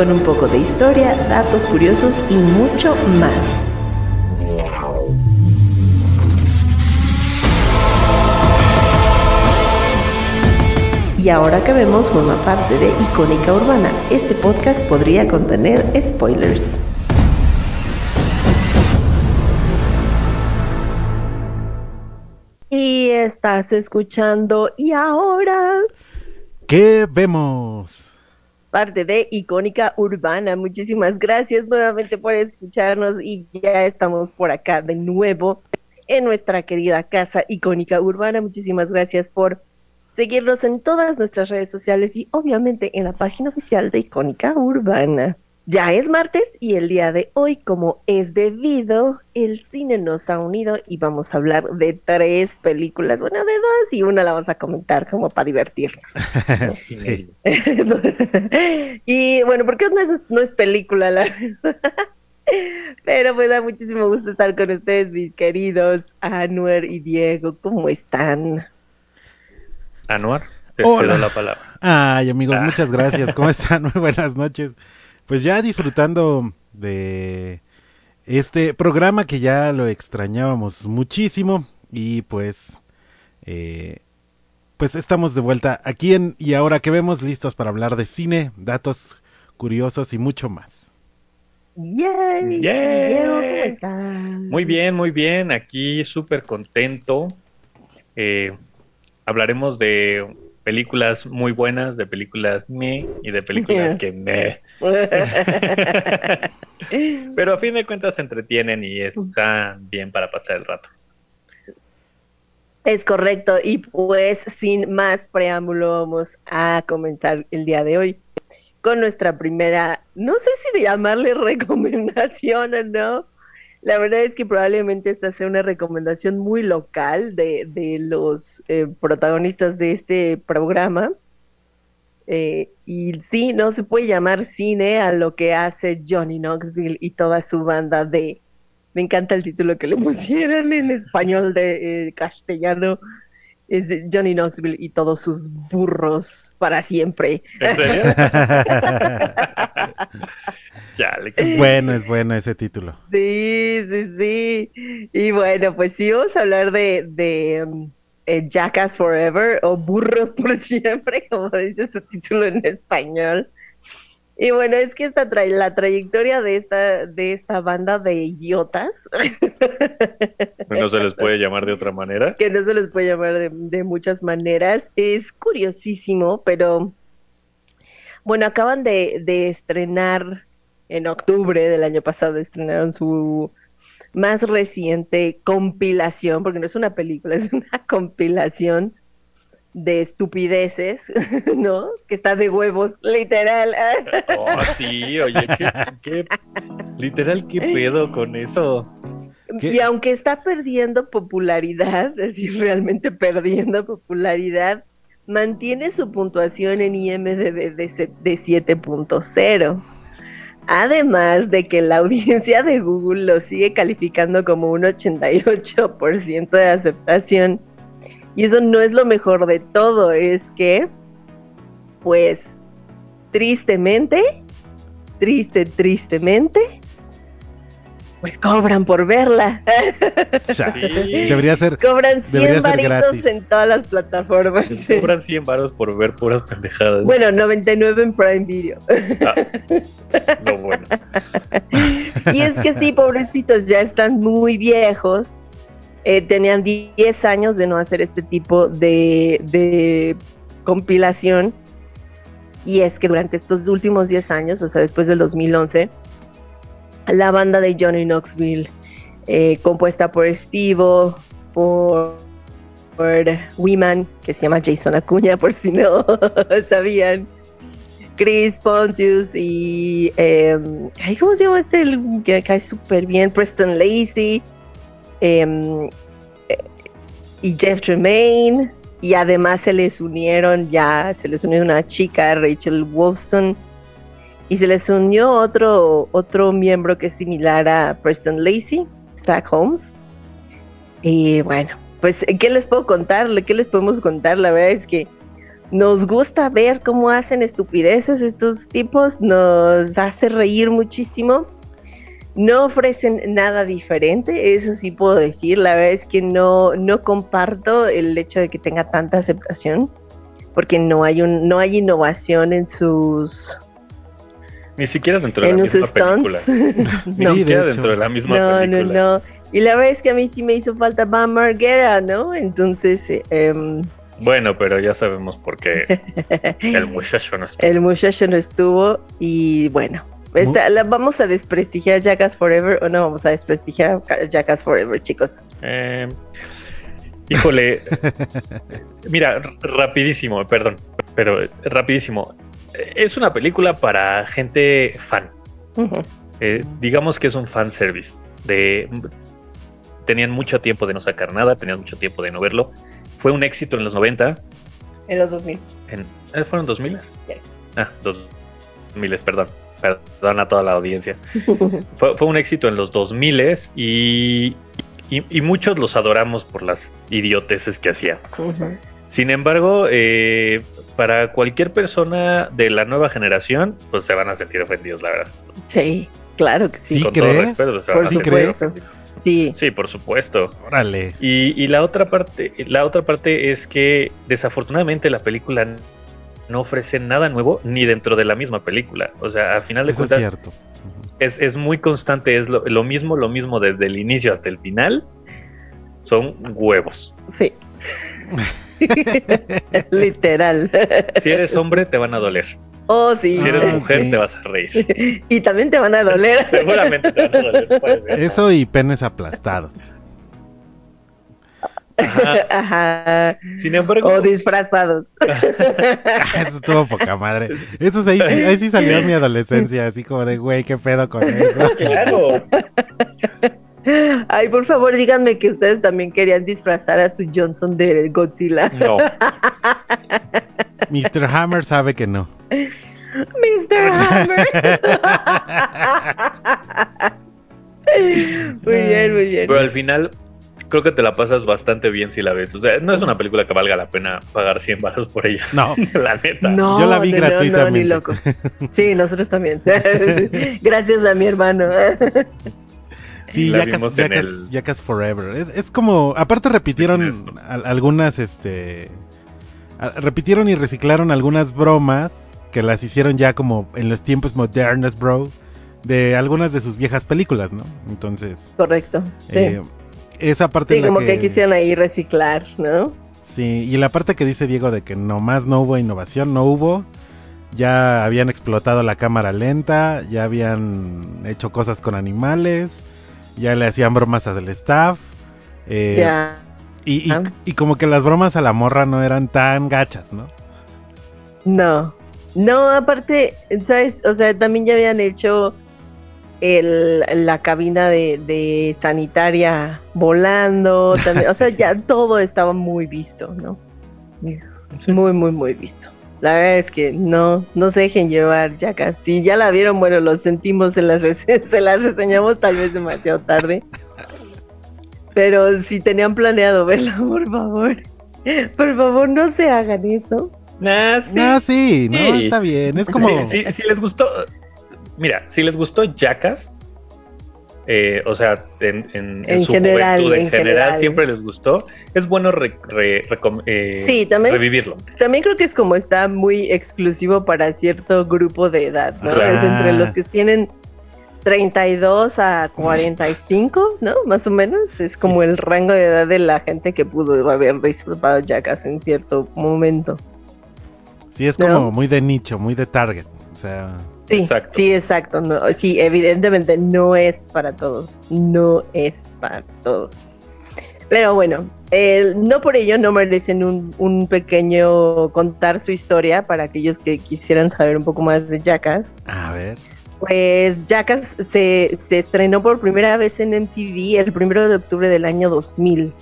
con un poco de historia, datos curiosos y mucho más. Y ahora que vemos forma parte de Icónica Urbana, este podcast podría contener spoilers. Y estás escuchando y ahora ¿Qué vemos? Parte de Icónica Urbana. Muchísimas gracias nuevamente por escucharnos y ya estamos por acá de nuevo en nuestra querida casa Icónica Urbana. Muchísimas gracias por seguirnos en todas nuestras redes sociales y obviamente en la página oficial de Icónica Urbana. Ya es martes y el día de hoy, como es debido, el cine nos ha unido y vamos a hablar de tres películas, bueno, de dos y una la vamos a comentar como para divertirnos. sí. y bueno, porque no es, no es película, la Pero me da muchísimo gusto estar con ustedes, mis queridos Anuar y Diego. ¿Cómo están? Anuar, te Hola. la palabra. Ay, amigos, ah. muchas gracias. ¿Cómo están? Muy buenas noches pues ya disfrutando de este programa que ya lo extrañábamos muchísimo y pues eh, pues estamos de vuelta aquí en y ahora que vemos listos para hablar de cine, datos curiosos y mucho más. Yay, Muy bien, muy bien, aquí súper contento. Eh, hablaremos de películas muy buenas, de películas me y de películas que me. Pero a fin de cuentas se entretienen y están bien para pasar el rato. Es correcto, y pues sin más preámbulo vamos a comenzar el día de hoy con nuestra primera, no sé si de llamarle recomendación o no, la verdad es que probablemente esta sea una recomendación muy local de, de los eh, protagonistas de este programa. Eh, y sí, no se puede llamar cine a lo que hace Johnny Knoxville y toda su banda de... Me encanta el título que le pusieron en español de eh, castellano. Es Johnny Knoxville y todos sus burros para siempre. Es bueno, es bueno ese título. Sí, sí, sí. Y bueno, pues sí, vamos a hablar de, de um, eh, Jackass Forever o Burros por Siempre, como dice su título en español. Y bueno, es que esta tra la trayectoria de esta, de esta banda de idiotas. no se les puede llamar de otra manera. Que no se les puede llamar de, de muchas maneras. Es curiosísimo, pero bueno, acaban de, de estrenar en octubre del año pasado estrenaron su más reciente compilación, porque no es una película, es una compilación de estupideces, ¿no? Que está de huevos, literal. Oh, sí, oye, ¿qué, literal, ¿qué pedo con eso? Y aunque está perdiendo popularidad, es decir, realmente perdiendo popularidad, mantiene su puntuación en IMDB de, de 7.0. Además de que la audiencia de Google lo sigue calificando como un 88% de aceptación. Y eso no es lo mejor de todo, es que, pues, tristemente, triste, tristemente, pues cobran por verla. Debería ser. Cobran 100 varitos en todas las plataformas. Cobran 100 varos por ver puras pendejadas. Bueno, 99 en Prime Video. Ah, no, bueno. y es que sí, pobrecitos, ya están muy viejos. Eh, tenían 10 años de no hacer este tipo de, de compilación. Y es que durante estos últimos 10 años, o sea, después del 2011, la banda de Johnny Knoxville, eh, compuesta por Steve, por, por Weeman, que se llama Jason Acuña, por si no sabían, Chris Pontius y. Em, ¿Cómo se llama este? El que cae súper bien. Preston Lacey. Em, eh, y Jeff Tremaine. Y además se les unieron ya, se les unió una chica, Rachel Wolfson. Y se les unió otro, otro miembro que es similar a Preston Lacey, Zach Holmes. Y bueno, pues, ¿qué les puedo contar? ¿Qué les podemos contar? La verdad es que nos gusta ver cómo hacen estupideces estos tipos, nos hace reír muchísimo. No ofrecen nada diferente, eso sí puedo decir. La verdad es que no, no comparto el hecho de que tenga tanta aceptación, porque no hay un, no hay innovación en sus ni siquiera dentro de la misma película. Ni siquiera dentro de la misma película. No, no, no. Y la verdad es que a mí sí me hizo falta Bam Margera, ¿no? Entonces. Eh, bueno, pero ya sabemos por qué el muchacho no estuvo. El muchacho no estuvo y bueno. la, ¿Vamos a desprestigiar Jackass Forever o no vamos a desprestigiar Jackass Forever, chicos? Eh, híjole, mira, rapidísimo, perdón, pero rapidísimo. Es una película para gente fan. Eh, digamos que es un fan service. De, tenían mucho tiempo de no sacar nada, tenían mucho tiempo de no verlo. Fue un éxito en los 90. En los 2000. En, ¿eh, ¿Fueron 2000? Yes. Ah, 2000, perdón. Perdón a toda la audiencia. fue, fue, un éxito en los 2000 y, y, y, muchos los adoramos por las idioteces que hacían. Sin embargo, eh, para cualquier persona de la nueva generación, pues se van a sentir ofendidos, la verdad. Sí, claro que sí. ¿Sí Con crees? Todo respeto, ¿Sí crees? Sí. Sí, por supuesto. Órale. Y, la otra parte, la otra parte es que desafortunadamente la película no ofrece nada nuevo ni dentro de la misma película. O sea, al final de cuentas. Es cierto. Es, muy constante, es lo, mismo, lo mismo desde el inicio hasta el final. Son huevos. Sí. Literal. Si eres hombre, te van a doler. Oh, sí. Si eres mujer, te vas a reír. y también te van a doler. Seguramente te van a doler. Eso y penes aplastados. Ajá. Sin embargo. O disfrazados. eso estuvo poca madre. Eso ahí, sí, ahí sí salió mi adolescencia, así como de, güey, qué pedo con eso. Claro. Ay, por favor, díganme que ustedes también querían disfrazar a su Johnson de Godzilla. No. Mr. Hammer sabe que no. Mr. Hammer. muy bien, muy bien. Pero al final creo que te la pasas bastante bien si la ves. O sea, no es una película que valga la pena pagar 100 baros por ella. No. la neta. No, Yo la vi gratuitamente. No, Sí, nosotros también. Gracias a mi hermano. Sí, Jackass, Forever. Es, es, como, aparte repitieron algunas, este, repitieron y reciclaron algunas bromas que las hicieron ya como en los tiempos modernos, bro, de algunas de sus viejas películas, ¿no? Entonces. Correcto. Eh, esa parte. Sí, como que... quisieron ahí reciclar, ¿no? Sí, y la parte que dice Diego de que nomás no hubo innovación, no hubo. Ya habían explotado la cámara lenta, ya habían hecho cosas con animales, ya le hacían bromas al staff. Eh, ya. Y, y, como que las bromas a la morra no eran tan gachas, ¿no? No, no, aparte, ¿sabes? O sea, también ya habían hecho el, la cabina de, sanitaria volando, también, o sea, ya todo estaba muy visto, ¿no? Muy, muy, muy visto. La verdad es que no, no se dejen llevar, ya casi. Ya la vieron, bueno, lo sentimos, en las, se las reseñamos tal vez demasiado tarde. Pero si tenían planeado verla, por favor, por favor, no se hagan eso. Nah, sí. Nah, sí, no, está bien. Es como. Si les gustó. Mira, si les gustó Jackass, eh, o sea, en, en, su general, juventud, en, general, siempre les gustó. Es bueno eh, sí, también, revivirlo. También creo que es como está muy exclusivo para cierto grupo de edad, ¿no? Es entre los que tienen 32 a 45, ¿no? Más o menos. Es como el rango de edad de la gente que pudo haber disfrutado Jackass en cierto momento. Sí, es como muy de nicho, muy de target. O sea. Sí, exacto. sí, exacto. No, sí, evidentemente no es para todos. No es para todos. Pero bueno, no por ello no merecen un, un, pequeño contar su historia para aquellos que quisieran saber un poco más de Jackass. A ver. Pues Jackass se, se estrenó por primera vez en MTV el primero de octubre del año 2000.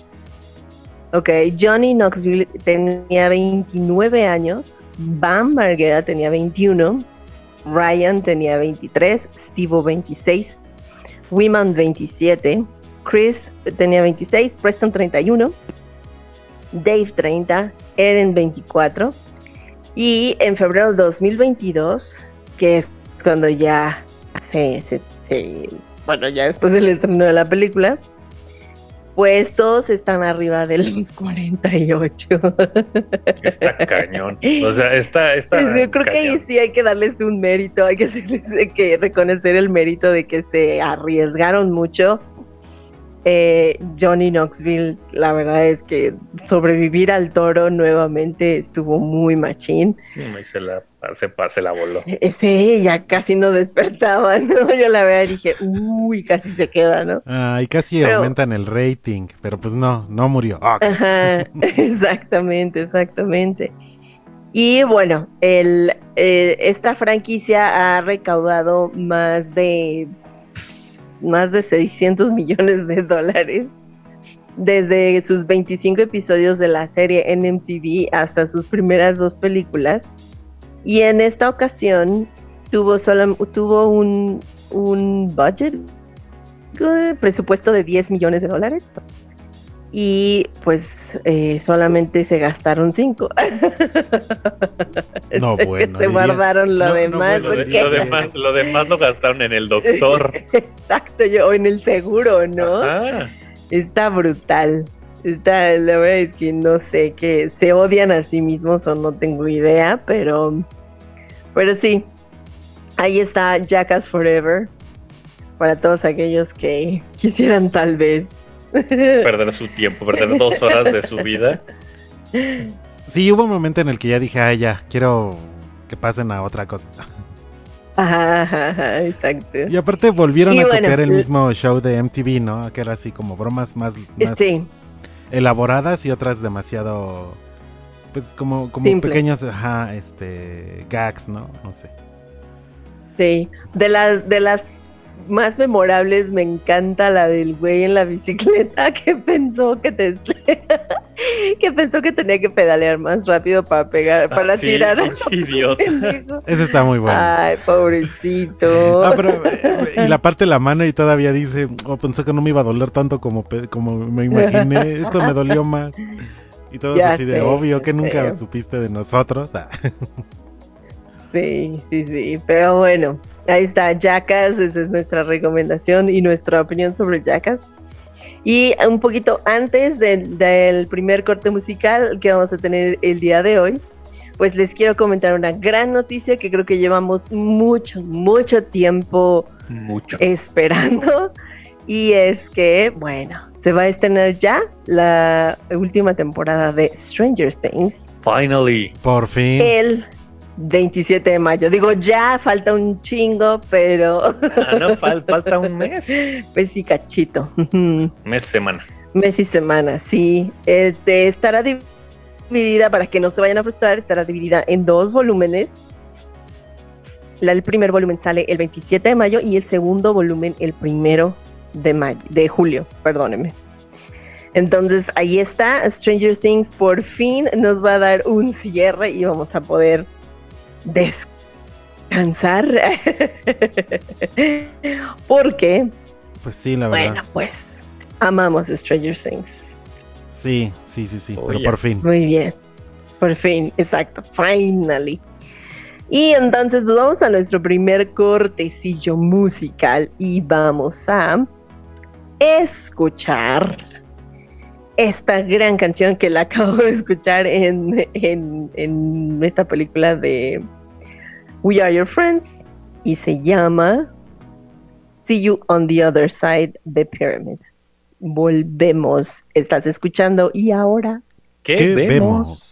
Ok, Johnny Knoxville tenía 29 años, Bam Margera tenía 21, Ryan tenía 23, Steve 26, Wiman 27, Chris tenía 26, Preston 31, Dave 30, Eren 24 y en febrero de 2022, que es cuando ya se, se, bueno, ya después del estreno de la película, pues todos están arriba de los 48. Está cañón. O sea, está, está Yo creo que ahí sí hay que darles un mérito, hay que, hay que reconocer el mérito de que se arriesgaron mucho eh, Johnny Knoxville, la verdad es que sobrevivir al toro nuevamente estuvo muy machín. se la, se, la voló. Eh, sí, ya casi no despertaba, ¿no? Yo la verdad dije, uy, casi se queda, ¿no? Ah, y casi aumentan el rating, pero pues no, no murió. Ah, Ajá, exactamente, exactamente. Y bueno, el, eh, esta franquicia ha recaudado más de más de 600 millones de dólares desde sus 25 episodios de la serie en MTV hasta sus primeras dos películas. Y en esta ocasión tuvo, solo, tuvo un, un budget, presupuesto de 10 millones de dólares y pues eh, solamente se gastaron cinco. No, bueno. se guardaron lo, demás, lo, demás. Lo demás lo gastaron en el doctor. Exacto, yo, o en el seguro, ¿no? Está brutal. Está, la verdad es que no sé, que se odian a sí mismos o no tengo idea, pero, pero sí, ahí está Jackass Forever para todos aquellos que quisieran tal vez perder su tiempo, perder dos horas de su vida. Sí, hubo un momento en el que ya dije, ah, ya, quiero que pasen a otra cosa. Ajá, exacto. Y aparte volvieron a copiar el mismo show de MTV, ¿no? Que era así como bromas más, elaboradas y otras demasiado, pues como, como pequeños, ajá, este, gags, ¿no? No sé. Sí, de las, de las más memorables me encanta la del güey en la bicicleta que pensó que te que pensó que tenía que pedalear más rápido para pegar, ah, para tirar idiota. Ese está muy bueno. Ay, pobrecito. Ah, pero, eh, y la parte de la mano y todavía dice, oh, pensé que no me iba a doler tanto como, como me imaginé, esto me dolió más. Y todo así de obvio que nunca supiste de nosotros. sí, sí, sí, pero bueno, Ahí está, Jackass, esa es nuestra recomendación y nuestra opinión sobre Jackass. Y un poquito antes del primer corte musical que vamos a tener el día de hoy, pues les quiero comentar una gran noticia que creo que llevamos mucho, mucho tiempo esperando. Y es que, bueno, se va a estrenar ya la última temporada de Stranger Things. Finally. Por fin. El 27 de mayo. Digo, ya falta un chingo, pero. Ah, no, falta un mes. Pues sí, cachito. mes, semana. Mes y semana, sí. Este, estará dividida, para que no se vayan a frustrar, estará dividida en dos volúmenes. el primer volumen sale el 27 de mayo y el segundo volumen el primero de mayo, de julio, perdóneme. Entonces ahí está, Stranger Things por fin nos va a dar un cierre y vamos a poder descansar. Porque. Pues sí, la verdad. Bueno, pues amamos Stranger Things. Sí, sí, sí, sí, pero por fin. Muy bien. Por fin, exacto. Finally. Y entonces pues vamos a nuestro primer cortecillo musical y vamos a escuchar esta gran canción que la acabo de escuchar en, en, en esta película de We Are Your Friends y se llama See You on the Other Side the Pyramid. Volvemos. Estás escuchando y ahora ¿qué, vemos?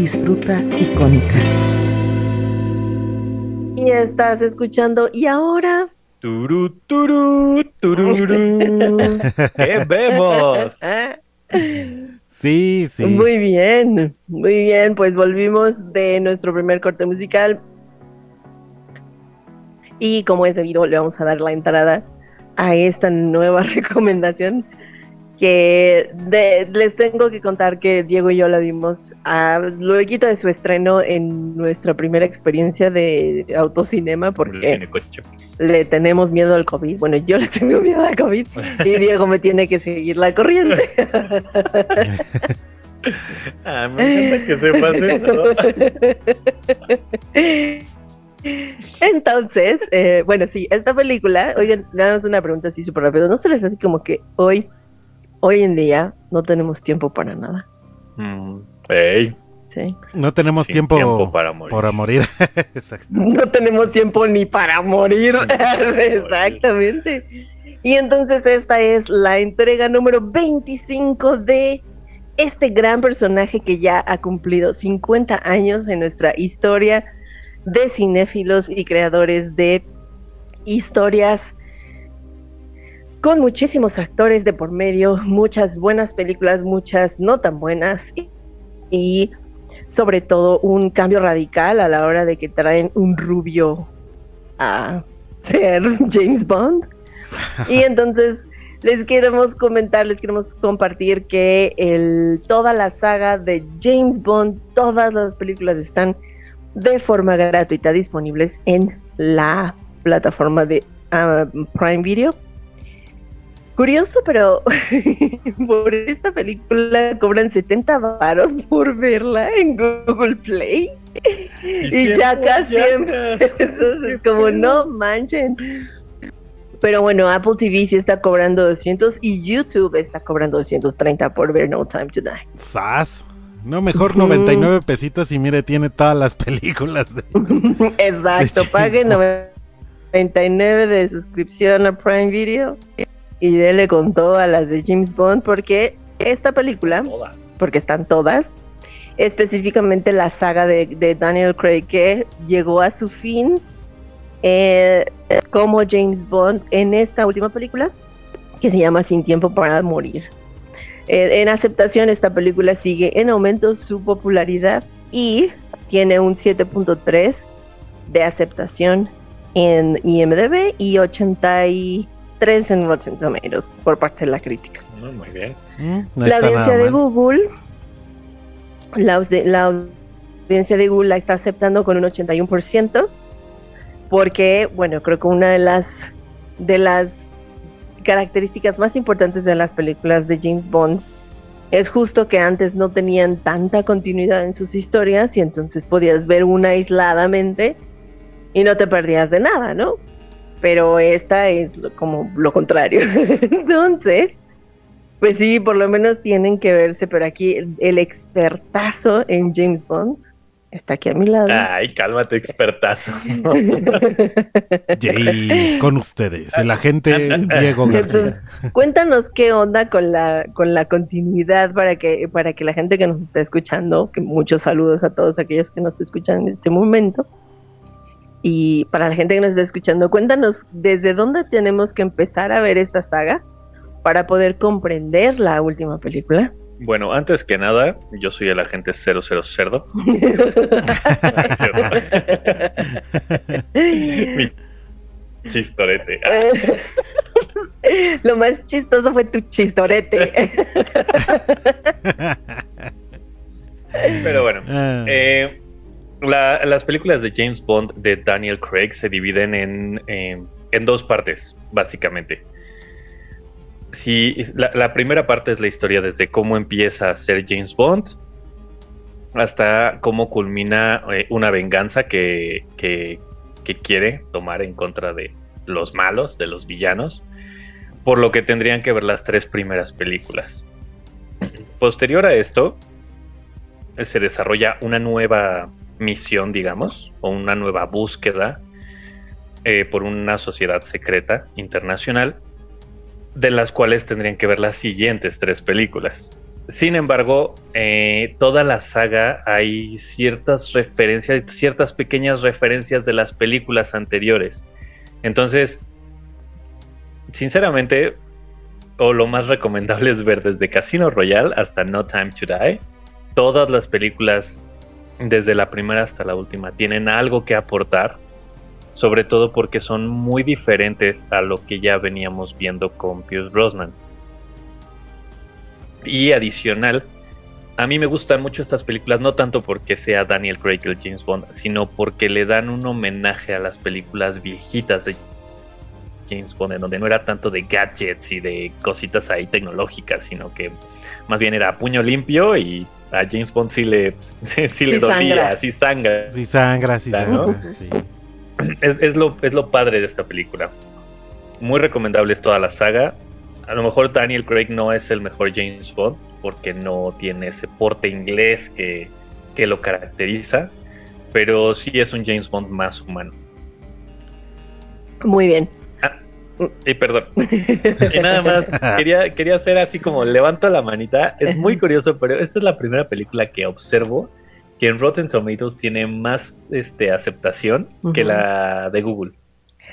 Disfruta icónica. Y estás escuchando y ahora Turu, turu, tururu. ¿Qué vemos? Sí, sí. Muy bien, muy bien. Pues volvimos de nuestro primer corte musical. Y como es debido, le vamos a dar la entrada a esta nueva recomendación que les tengo que contar que Diego y yo la vimos a, luego de su estreno en nuestra primera experiencia de autocinema porque le tenemos miedo al COVID. Bueno, yo le tengo miedo al COVID y Diego me tiene que seguir la corriente. ah, me encanta que sepas eso. Entonces, eh, bueno, sí, esta película, oigan, nada más una pregunta así súper rápido. ¿No se les hace como que hoy hoy en día no tenemos tiempo para nada. Mm, sí. No tenemos tiempo, para morir. no tenemos tiempo ni para morir. Exactamente. Y entonces esta es la entrega número 25 de este gran personaje que ya ha cumplido 50 años en nuestra historia de cinéfilos y creadores de historias con muchísimos actores de por medio, muchas buenas películas, muchas no tan buenas y, sobre todo un cambio radical a la hora de que traen un rubio a ser James Bond. Y entonces les queremos comentar, les queremos compartir que el, toda la saga de James Bond, todas las películas están de forma gratuita disponibles en la plataforma de ah, Prime Video. Curioso, pero por esta película cobran 70 varos por verla en Google Play. Y, ya casi es como no manchen. Pero bueno, Apple TV sí está cobrando 200 y YouTube está cobrando 230 por ver No Time to Die. ¡Sas! No, mejor 99 pesitos y mire, tiene todas las películas. Exacto, pague 99 de suscripción a Prime Video y dele con a las de James Bond porque esta película, porque están todas, específicamente la saga de, Daniel Craig que llegó a su fin eh, como James Bond en esta última película que se llama Sin tiempo para morir. Eh, en aceptación esta película sigue en aumento su popularidad y tiene un 7.3 de aceptación en IMDb y 80 3 en Rotten Tomatoes por parte de la crítica. Mm, muy bien. Mm, la audiencia de Google, la, audiencia de Google la está aceptando con un 81%, porque, bueno, creo que una de las, de las características más importantes de las películas de James Bond es justo que antes no tenían tanta continuidad en sus historias y entonces podías ver una aisladamente y no te perdías de nada, ¿no? Pero esta es como lo contrario. Entonces, pues sí, por lo menos tienen que verse, pero aquí el, expertazo en James Bond está aquí a mi lado. Ay, cálmate, expertazo. Jay, con ustedes, el agente Diego García. cuéntanos qué onda con la con la continuidad para que para que la gente que nos está escuchando, que muchos saludos a todos aquellos que nos escuchan en este momento y para la gente que nos está escuchando, cuéntanos desde dónde tenemos que empezar a ver esta saga para poder comprender la última película. Bueno, antes que nada, yo soy el agente 00 Cerdo. Mi chistorete. Lo más chistoso fue tu chistorete. Pero bueno, ah. Eh, las películas de James Bond de Daniel Craig se dividen en, en dos partes, básicamente. Si, la, primera parte es la historia desde cómo empieza a ser James Bond hasta cómo culmina eh, una venganza que, que, que, quiere tomar en contra de los malos, de los villanos, por lo que tendrían que ver las tres primeras películas. Posterior a esto, se desarrolla una nueva misión, digamos, o una nueva búsqueda eh, por una sociedad secreta internacional, de las cuales tendrían que ver las siguientes tres películas. Sin embargo, eh, toda la saga hay ciertas referencias, ciertas pequeñas referencias de las películas anteriores. Entonces, sinceramente, o lo más recomendable es ver desde Casino Royale hasta No Time to Die. Todas las películas, desde la primera hasta la última, tienen algo que aportar, sobre todo porque son muy diferentes a lo que ya veníamos viendo con Pierce Brosnan. Y adicional, a mí me gustan mucho estas películas, no tanto porque sea Daniel Craig el James Bond, sino porque le dan un homenaje a las películas viejitas de James Bond, en donde no era tanto de gadgets y de cositas ahí tecnológicas, sino que más bien era puño limpio y a James Bond sí le, sí, le dolía, sí sangra. Sí sangra, sí sangra. Es, es, lo, es lo padre de esta película. Muy recomendable es toda la saga a lo mejor Daniel Craig no es el mejor James Bond porque no tiene ese porte inglés que, lo caracteriza, pero sí es un James Bond más humano. Muy bien. Y perdón. y nada más, quería, quería hacer así como levanto la manita. Es muy curioso, pero esta es la primera película que observo que en Rotten Tomatoes tiene más este, aceptación que la de Google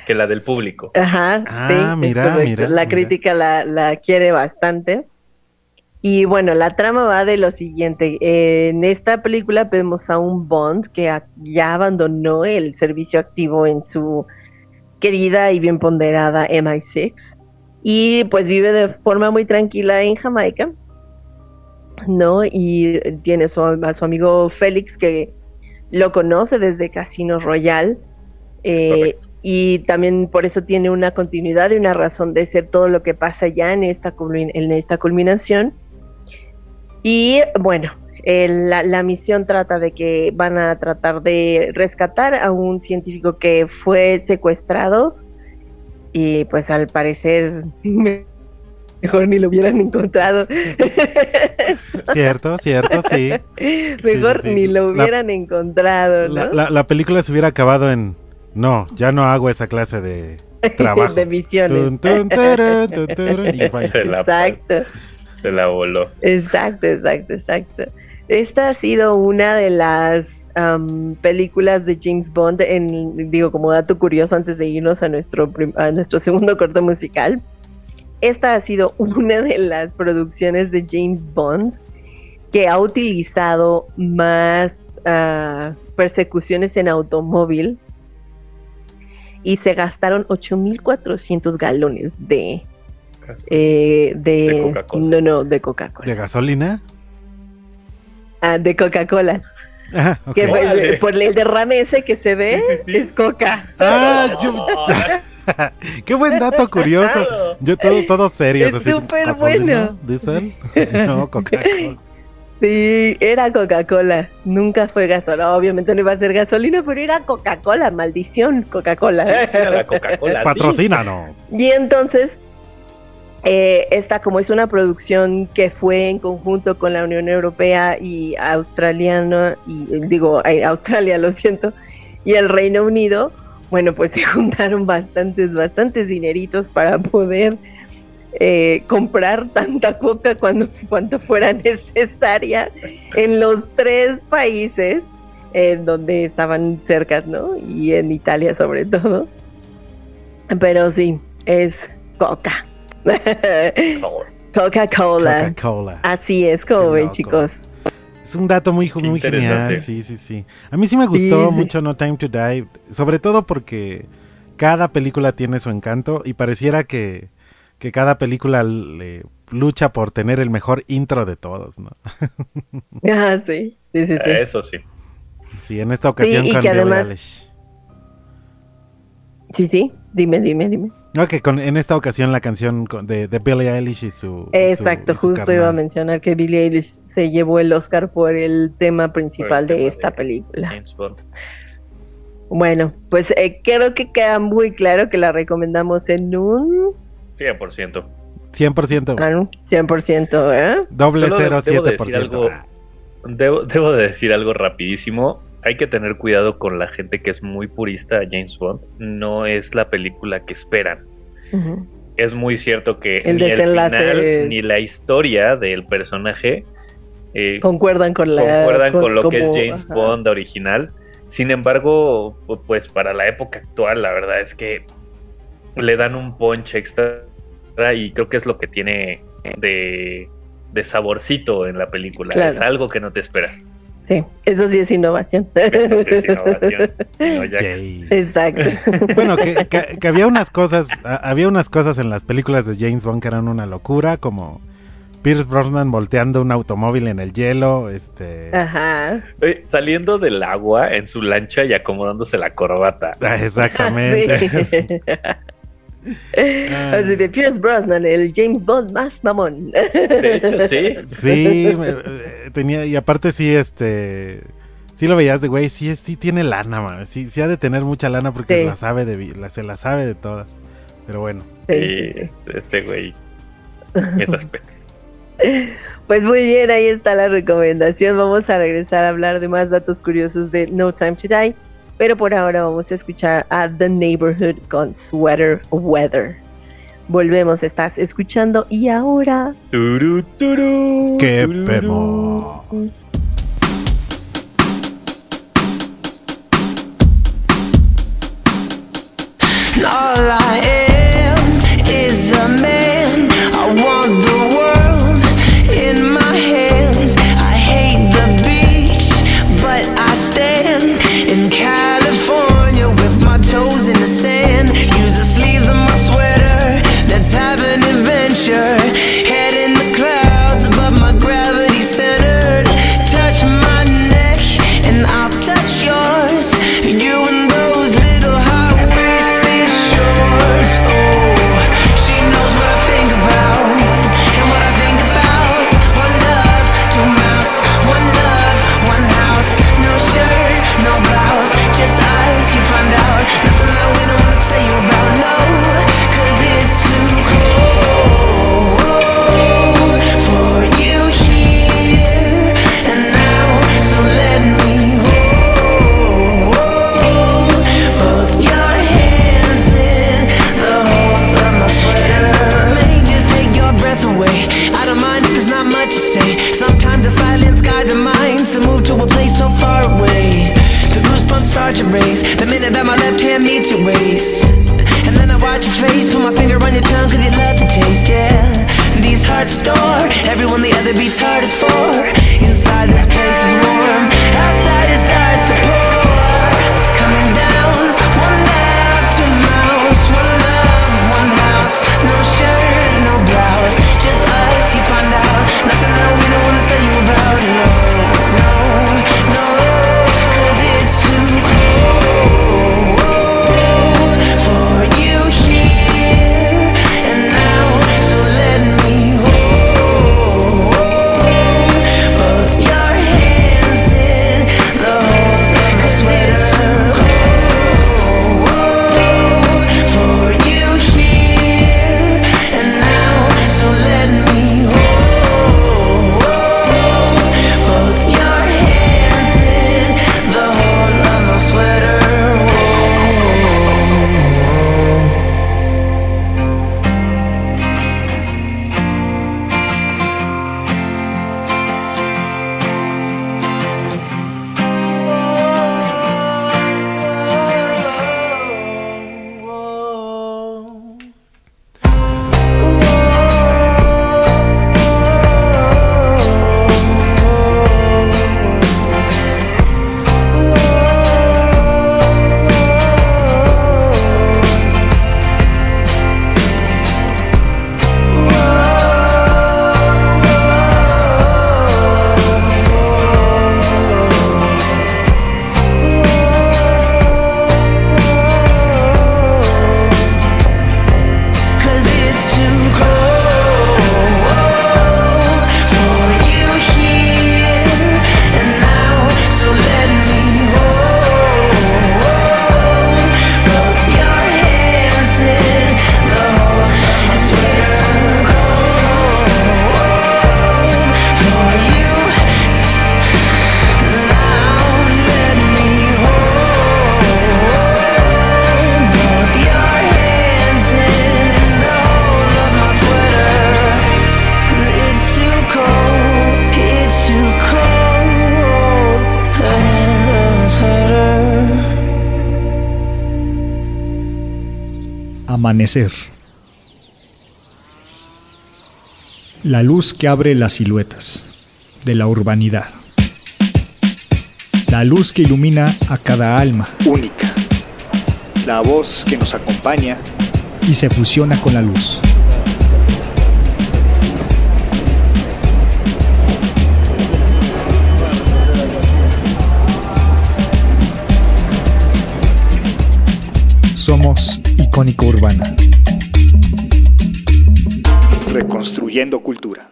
que la del público. Ajá, ah, sí, mira, mira, La crítica la, la, quiere bastante. Y bueno, la trama va de lo siguiente. en esta película vemos a un Bond que ya abandonó el servicio activo en su querida y bien ponderada MI6 y pues vive de forma muy tranquila en Jamaica, ¿no? Y tiene a su amigo Félix que lo conoce desde Casino Royale. Eh, y también por eso tiene una continuidad y una razón de ser todo lo que pasa ya en esta, en esta culminación. Y bueno, la, misión trata de que van a tratar de rescatar a un científico que fue secuestrado y pues al parecer mejor ni lo hubieran encontrado. Cierto, cierto, sí. Mejor ni lo hubieran encontrado. la película se hubiera acabado en no, ya no hago esa clase de trabajo. de misiones. exacto. Se la voló. Exacto, exacto, exacto. Esta ha sido una de las películas de James Bond, en, digo, como dato curioso antes de irnos a nuestro, a nuestro segundo corto musical. Esta ha sido una de las producciones de James Bond que ha utilizado más ah, persecuciones en automóvil y se gastaron 8.400 galones de... Eh, de, Coca-Cola. No, no, de Coca-Cola. ¿De gasolina? Ah, de Coca-Cola. Ah, que por el derrame ese que se ve, es Coca. Ah, Qué buen dato curioso. Yo todo, todo serio. Es súper bueno. ¿Diesel? No, Coca-Cola. Sí, era Coca-Cola, nunca fue gasolina. Obviamente no iba a ser gasolina, pero era Coca-Cola, maldición, Coca-Cola. Coca-Cola. Patrocínanos. Y entonces, eh, esta como es una producción que fue en conjunto con la Unión Europea y australiano, y digo, eh, Australia, lo siento, y el Reino Unido, bueno, pues se juntaron bastantes, bastantes dineritos para poder eh, comprar tanta coca cuando, cuanto fuera necesaria en los tres países en donde estaban cerca, ¿no? Y en Italia sobre todo. Pero sí, es coca. Coca-Cola. Coca-Cola. Así es, como ven, chicos. Es un dato muy, muy genial, sí, sí, sí. A mí sí me gustó mucho No Time to Die, sobre todo porque cada película tiene su encanto y pareciera que que cada película le lucha por tener el mejor intro de todos, ¿no? ah, sí, sí, sí, Eso sí. Sí, en esta ocasión con Billie Eilish. Sí, sí, dime, dime, dime. Ok, con, en esta ocasión la canción de, de Billie Eilish y su... Exacto, justo iba a mencionar que Billie Eilish se llevó el Oscar por el tema principal de esta película. Bueno, pues eh, creo que queda muy claro que la recomendamos en un 100%. 100%. Claro, 100%, ¿eh? Doble 0, Debo, debo, de decir algo rapidísimo. Hay que tener cuidado con la gente que es muy purista a James Bond. No es la película que esperan. es muy cierto que ni el final ni la historia del personaje eh, concuerdan con la concuerdan con, lo que es James Bond original. Sin embargo, pues para la época actual, la verdad es que le dan un punch extra y creo que es lo que tiene de, saborcito en la película. Es algo que no te esperas. Sí, eso sí es innovación. Exacto. Bueno, que, que, había unas cosas, había unas cosas en las películas de James Bond que eran una locura, como Pierce Brosnan volteando un automóvil en el hielo, este... Ajá. saliendo del agua en su lancha y acomodándose la corbata. Ah, exactamente. Así de Pierce Brosnan, el James Bond más mamón. De hecho, sí. Sí, eh, tenía, y aparte sí, este, sí lo veías de güey, sí, sí tiene lana, man. Sí, sí ha de tener mucha lana porque la sabe de, la, se la sabe de todas. Pero bueno. Sí, este güey. Es Pues muy bien, ahí está la recomendación. Vamos a regresar a hablar de más datos curiosos de No Time to Die. Pero por ahora vamos a escuchar a The Neighborhood con Sweater Weather. Volvemos, estás escuchando y ahora. ¡Qué vemos? All I Amanecer. La luz que abre las siluetas de la urbanidad. La luz que ilumina a cada alma. Única. La voz que nos acompaña y se fusiona con la luz. Somos Icónica Urbana. Reconstruyendo cultura.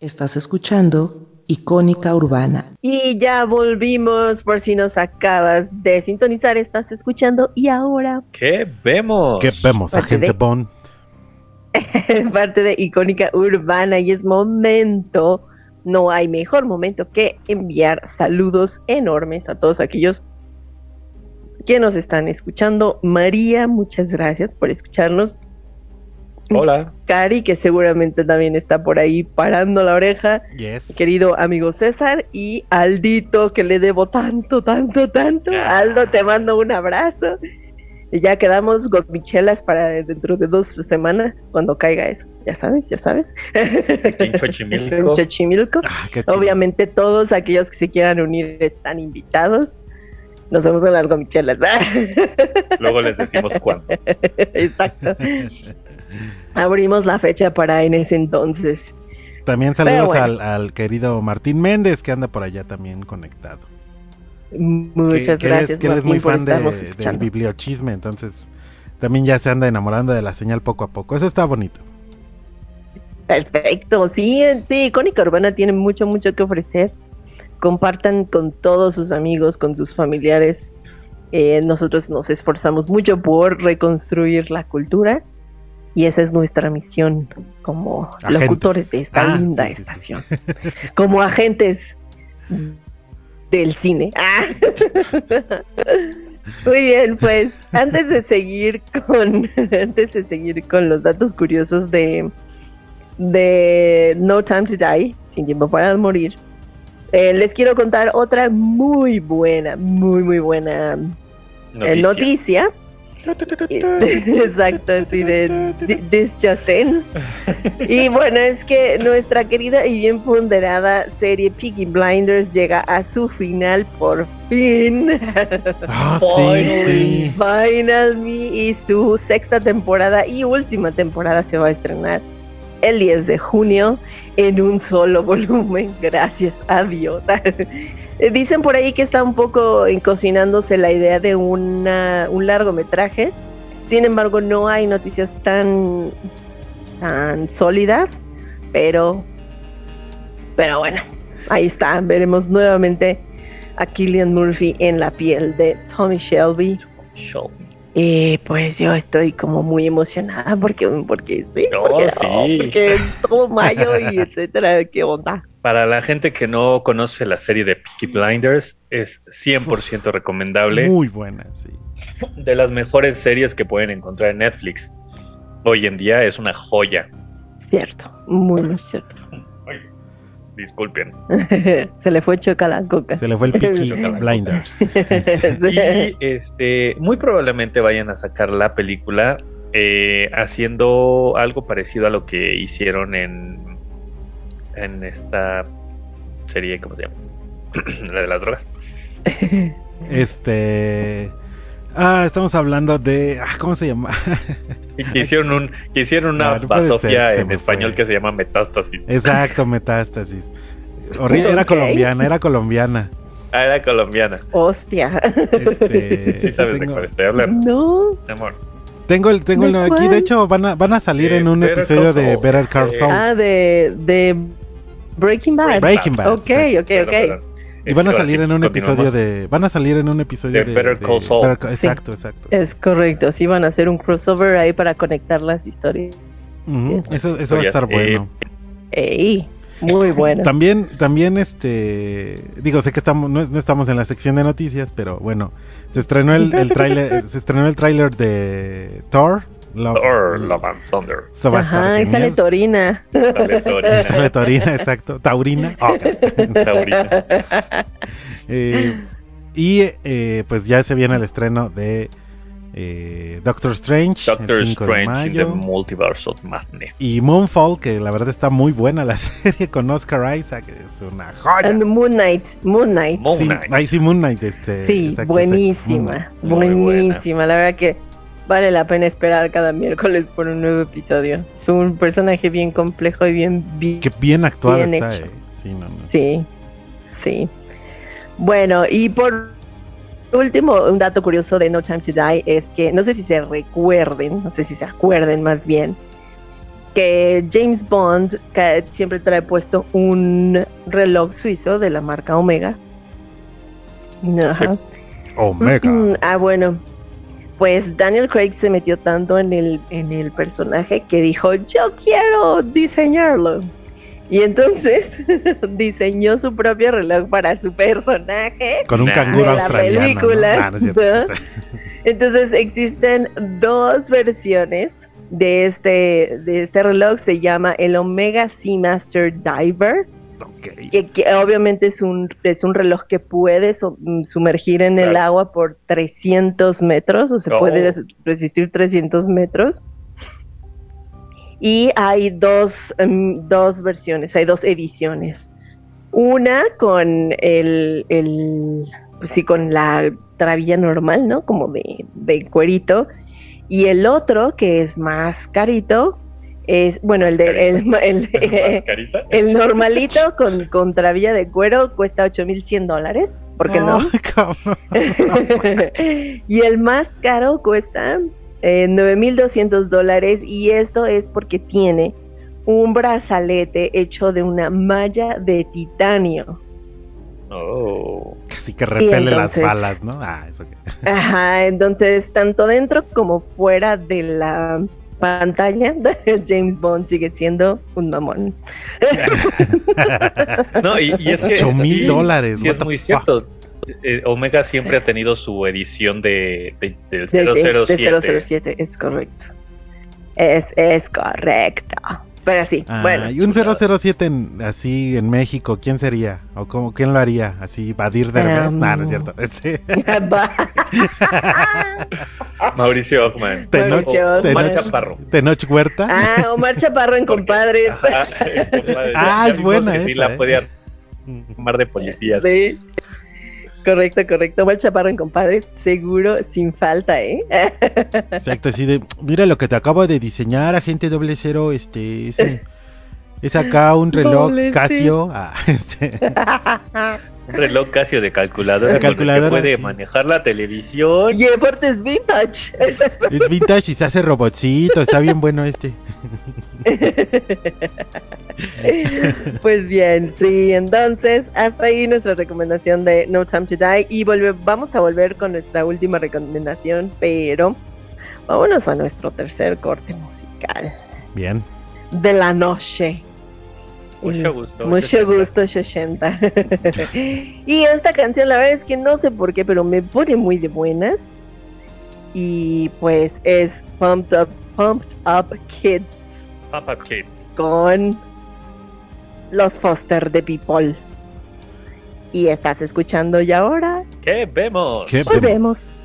Estás escuchando Icónica Urbana. Y ya volvimos, por si nos acabas de sintonizar, estás escuchando y ahora... ¿Qué vemos? ¿Qué vemos, agente Bond? parte de Icónica Urbana y es momento, no hay mejor momento que enviar saludos enormes a todos aquellos que nos están escuchando. María, muchas gracias por escucharnos. Hola. Cari, que seguramente también está por ahí parando la oreja. Yes. Querido amigo César y Aldito, que le debo tanto, tanto, tanto. Ah. Aldo, te mando un abrazo. Y ya quedamos gomichelas para dentro de dos semanas, cuando caiga eso. Ya sabes, ya sabes. En Xochimilco. En Xochimilco. Ah. Obviamente todos aquellos que se quieran unir están invitados. Nos vemos en las gomichelas. Luego les decimos cuándo. Exacto. Abrimos la fecha para en ese entonces. También saludos al, al querido Martín Méndez, que anda por allá también conectado. Muchas que, gracias. que él es muy fan de- del bibliochisme, entonces también ya se anda enamorando de la señal poco a poco. Eso está bonito. Perfecto, sí, sí, Icónica Urbana tiene mucho, mucho que ofrecer. Compartan con todos sus amigos, con sus familiares. Eh, nosotros nos esforzamos mucho por reconstruir la cultura y esa es nuestra misión como Agentes. locutores de esta Ah, linda sí, sí, sí. estación, como agentes del cine. Ah. Muy bien, pues antes de seguir con antes de seguir con los datos curiosos de de No Time to Die, Sin Tiempo para Morir, eh, les quiero contar otra muy buena, muy, muy buena eh, Noticia. noticia. Exacto, así de de- This Just In. Y bueno, es que nuestra querida y bien ponderada serie Peaky Blinders llega a su final por fin. Ah, sí, sí. Final Me y su sexta temporada y última temporada se va a estrenar el 10 de junio en un solo volumen. Gracias a Dios. Dicen por ahí que está un poco encocinándose la idea de un largometraje. Sin embargo, no hay noticias tan, tan sólidas, pero, pero bueno, ahí está. Veremos nuevamente a Killian Murphy en la piel de Tommy Shelby. Show. Y pues yo estoy como muy emocionada porque, porque sí, No, porque, sí. porque es todo mayo y etcétera, qué onda. Para la gente que no conoce la serie de Peaky Blinders, es 100% recomendable. Muy buena, sí. De las mejores series que pueden encontrar en Netflix. Hoy en día es una joya. Cierto, muy, muy cierto. Disculpen. Se le fue choca la coca. Se le fue el Peaky Blinders. Este, Y este, muy probablemente vayan a sacar la película eh, haciendo algo parecido a lo que hicieron en, en esta serie, ¿cómo se llama? la de las drogas. este. Ah, estamos hablando de. Ah, ¿Cómo se llama? Que hicieron, un, que hicieron una ser, se en español fue. que se llama Metástasis. Exacto, Metástasis. Horri- Era Ok. colombiana, era colombiana. Ah, era colombiana. Hostia. Este, Sí sabes de cuál estoy hablando, No. mi amor. tengo el, tengo el ¿De aquí. De hecho, van a, van a salir De en un Better episodio Call de. Better Call Eh, Saul. Ah, de, de Breaking Bad. Breaking Bad. Ok, sí. ok, Perdón, ok. perdón. Y van a salir en un episodio de. Van a salir en un episodio De Better Call Saul. Better Call- Sí. Exacto, exacto. Es correcto, sí van a hacer un crossover ahí para conectar las historias. Eso, eso va a estar sé. bueno. Ey, muy bueno. También, también, este, digo, sé que estamos, no, no estamos en la sección de noticias, pero bueno, se estrenó el, el tráiler, se estrenó el tráiler de Thor. Love- Thor, Love and Thunder. Eso va a estar Ajá, ahí sale. Torina. Dale, Thor. Sale Torina, exacto. Taurina. Ah, Taurina. eh, y eh, pues ya se viene el estreno de eh, Doctor Strange, Doctor el 5 de Strange in the mayo. Multiverse of Madness. Y Moonfall, que la verdad está muy buena la serie con Oscar Isaac, es una joya. And Moon Knight, Moon Knight. Moon Sí, Knight. ahí sí, Moon Knight, este. Sí, exacto, exacto. Moon buenísima, Knight. Buenísima. La verdad que vale la pena esperar cada miércoles por un nuevo episodio. Es un personaje bien complejo y bien... vi- Que bien actuada Bien está, hecho. eh. Sí, no, no. Sí, sí. Bueno, y por último, un dato curioso de No Time to Die es que no sé si se recuerden, no sé si se acuerden más bien, que James Bond ca- siempre trae puesto un reloj suizo de la marca Omega. Ajá. Omega. Mm, Ah, bueno. Pues Daniel Craig se metió tanto en el, en el personaje que dijo, yo quiero diseñarlo. Y entonces diseñó su propio reloj para su personaje. Con un canguro de la australiano. ¿no? película. Ah, no es cierto. Entonces existen dos versiones de este, de este reloj. Se llama el Omega Seamaster Diver. Que, que obviamente es un, es un reloj que puede mm, sumergir en el agua por 300 metros, o se Oh. puede res- resistir 300 metros. Y hay dos, em, dos versiones, hay dos ediciones. Una con el, el pues sí, con la trabilla normal, ¿no? Como de, de cuerito. Y el otro, que es más carito, es, bueno, el de, el, el- Mascarita. el normalito con, con trabilla de cuero cuesta 8100 dólares. ¿Por qué no? Ay, cabrón. y el más caro cuesta eh, 9200 dólares. Y esto es porque tiene un brazalete hecho de una malla de titanio. Oh. Casi que repele las balas, ¿no? Ah, eso que. Ajá, entonces tanto dentro como fuera de la pantalla, James Bond sigue siendo un mamón. No, y, y es que. Ocho mil sí, dólares, Sí, es muy fuck. cierto. Eh, Omega siempre ha tenido su edición de, de- del De- 007. de 007, es correcto. Es, es correcto. Pero sí, Ah, bueno. y un 007 en- así en México, ¿quién sería? ¿O cómo, quién lo haría? ¿Así Badir Derbez? Um, nah, no es cierto. Este, Mauricio Ockman. Tenoch, Tenoch- Chaparro. Tenoch Huerta. ah, Omar Chaparro en compadre. Ajá. Ah, Ya es vimos buena que Sí, esa, la eh. podía armar de policías. Sí. Correcto, correcto. Omar Chaparro en compadre, seguro, sin falta, ¿eh? Exacto, así de, mira lo que te acabo de diseñar, agente doble cero, este, es, un- es acá un reloj Doble Casio, ah, este, Un reloj Casio de calculadora. De el que calculadora, puede sí. manejar la televisión. y aparte es vintage. es vintage y se hace robotcito, está bien bueno este. Pues bien, sí, entonces hasta ahí nuestra recomendación de No Time to Die y volve- vamos a volver con nuestra última recomendación, pero vámonos a nuestro tercer corte musical Bien, de la noche. Mucho gusto. Mucho gusto, Shoshenta. y esta canción, la verdad es que no sé por qué, pero me pone muy de buenas. Y pues es Pumped Up, Pumped Up Kids Papa Kids. con los Foster de People. Y estás escuchando ya ahora. ¿Qué vemos? ¿qué Volvemos.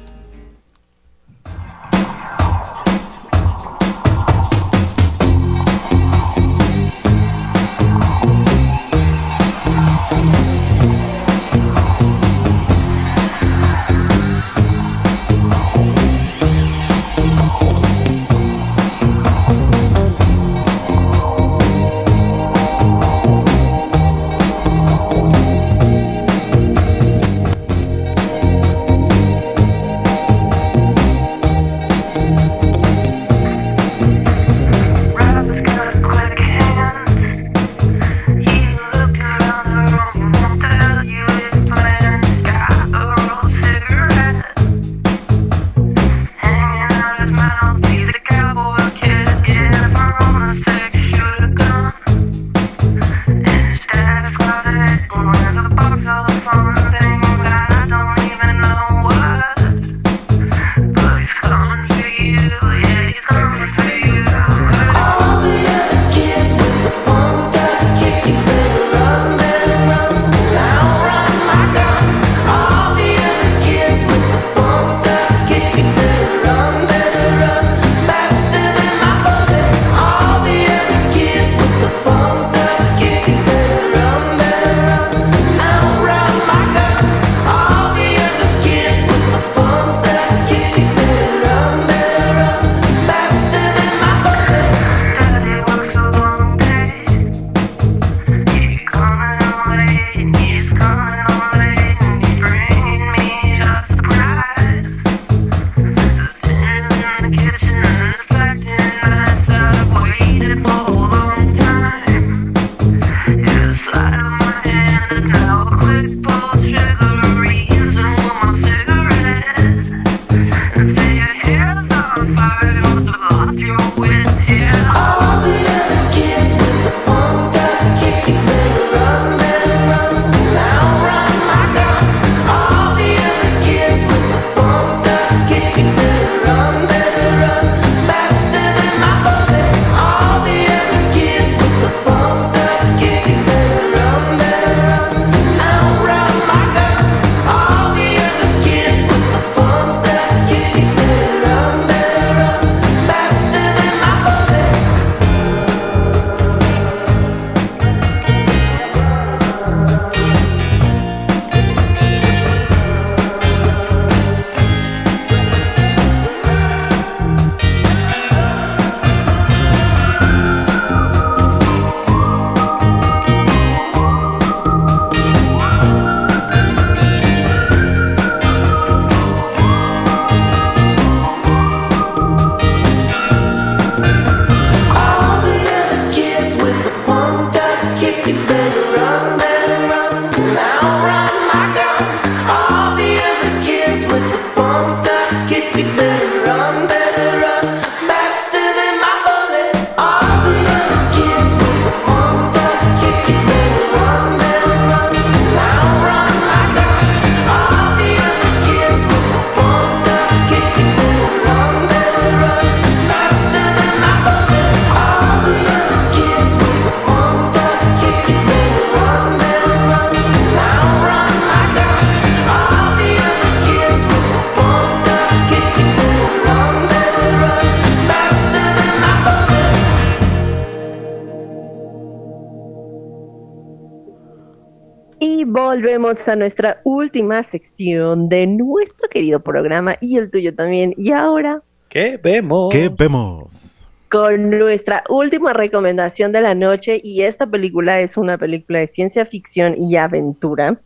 A nuestra última sección de nuestro querido programa y el tuyo también. Y ahora... ¿Qué vemos? ¿Qué vemos? Con nuestra última recomendación de la noche y esta película es una película de ciencia ficción y aventura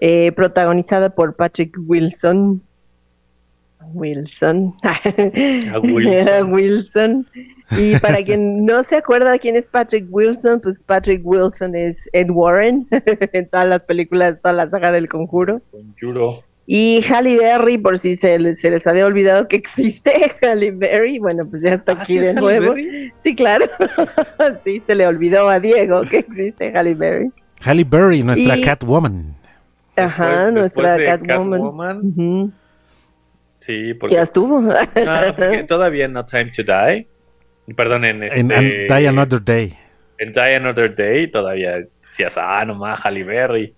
eh, protagonizada por Patrick Wilson. Wilson. Wilson. Wilson. Y para quien no se acuerda quién es Patrick Wilson, pues Patrick Wilson es Ed Warren en todas las películas, toda la saga del conjuro. Conjuro. Y Halle Berry, por si se, les- se les había olvidado que existe Halle Berry, bueno, pues ya está Ah, aquí ¿sí es de nuevo. Berry? Sí, claro. sí, se le olvidó a Diego que existe Halle Berry. Halle Berry, nuestra Y- Catwoman. Ajá, Después- nuestra después Catwoman. Catwoman. Sí, porque, Ya estuvo. Ah, porque todavía en No Time to Die. Perdón, en, En este, Die Another Day. en Die Another Day todavía decías, ah, nomás Halle Berry.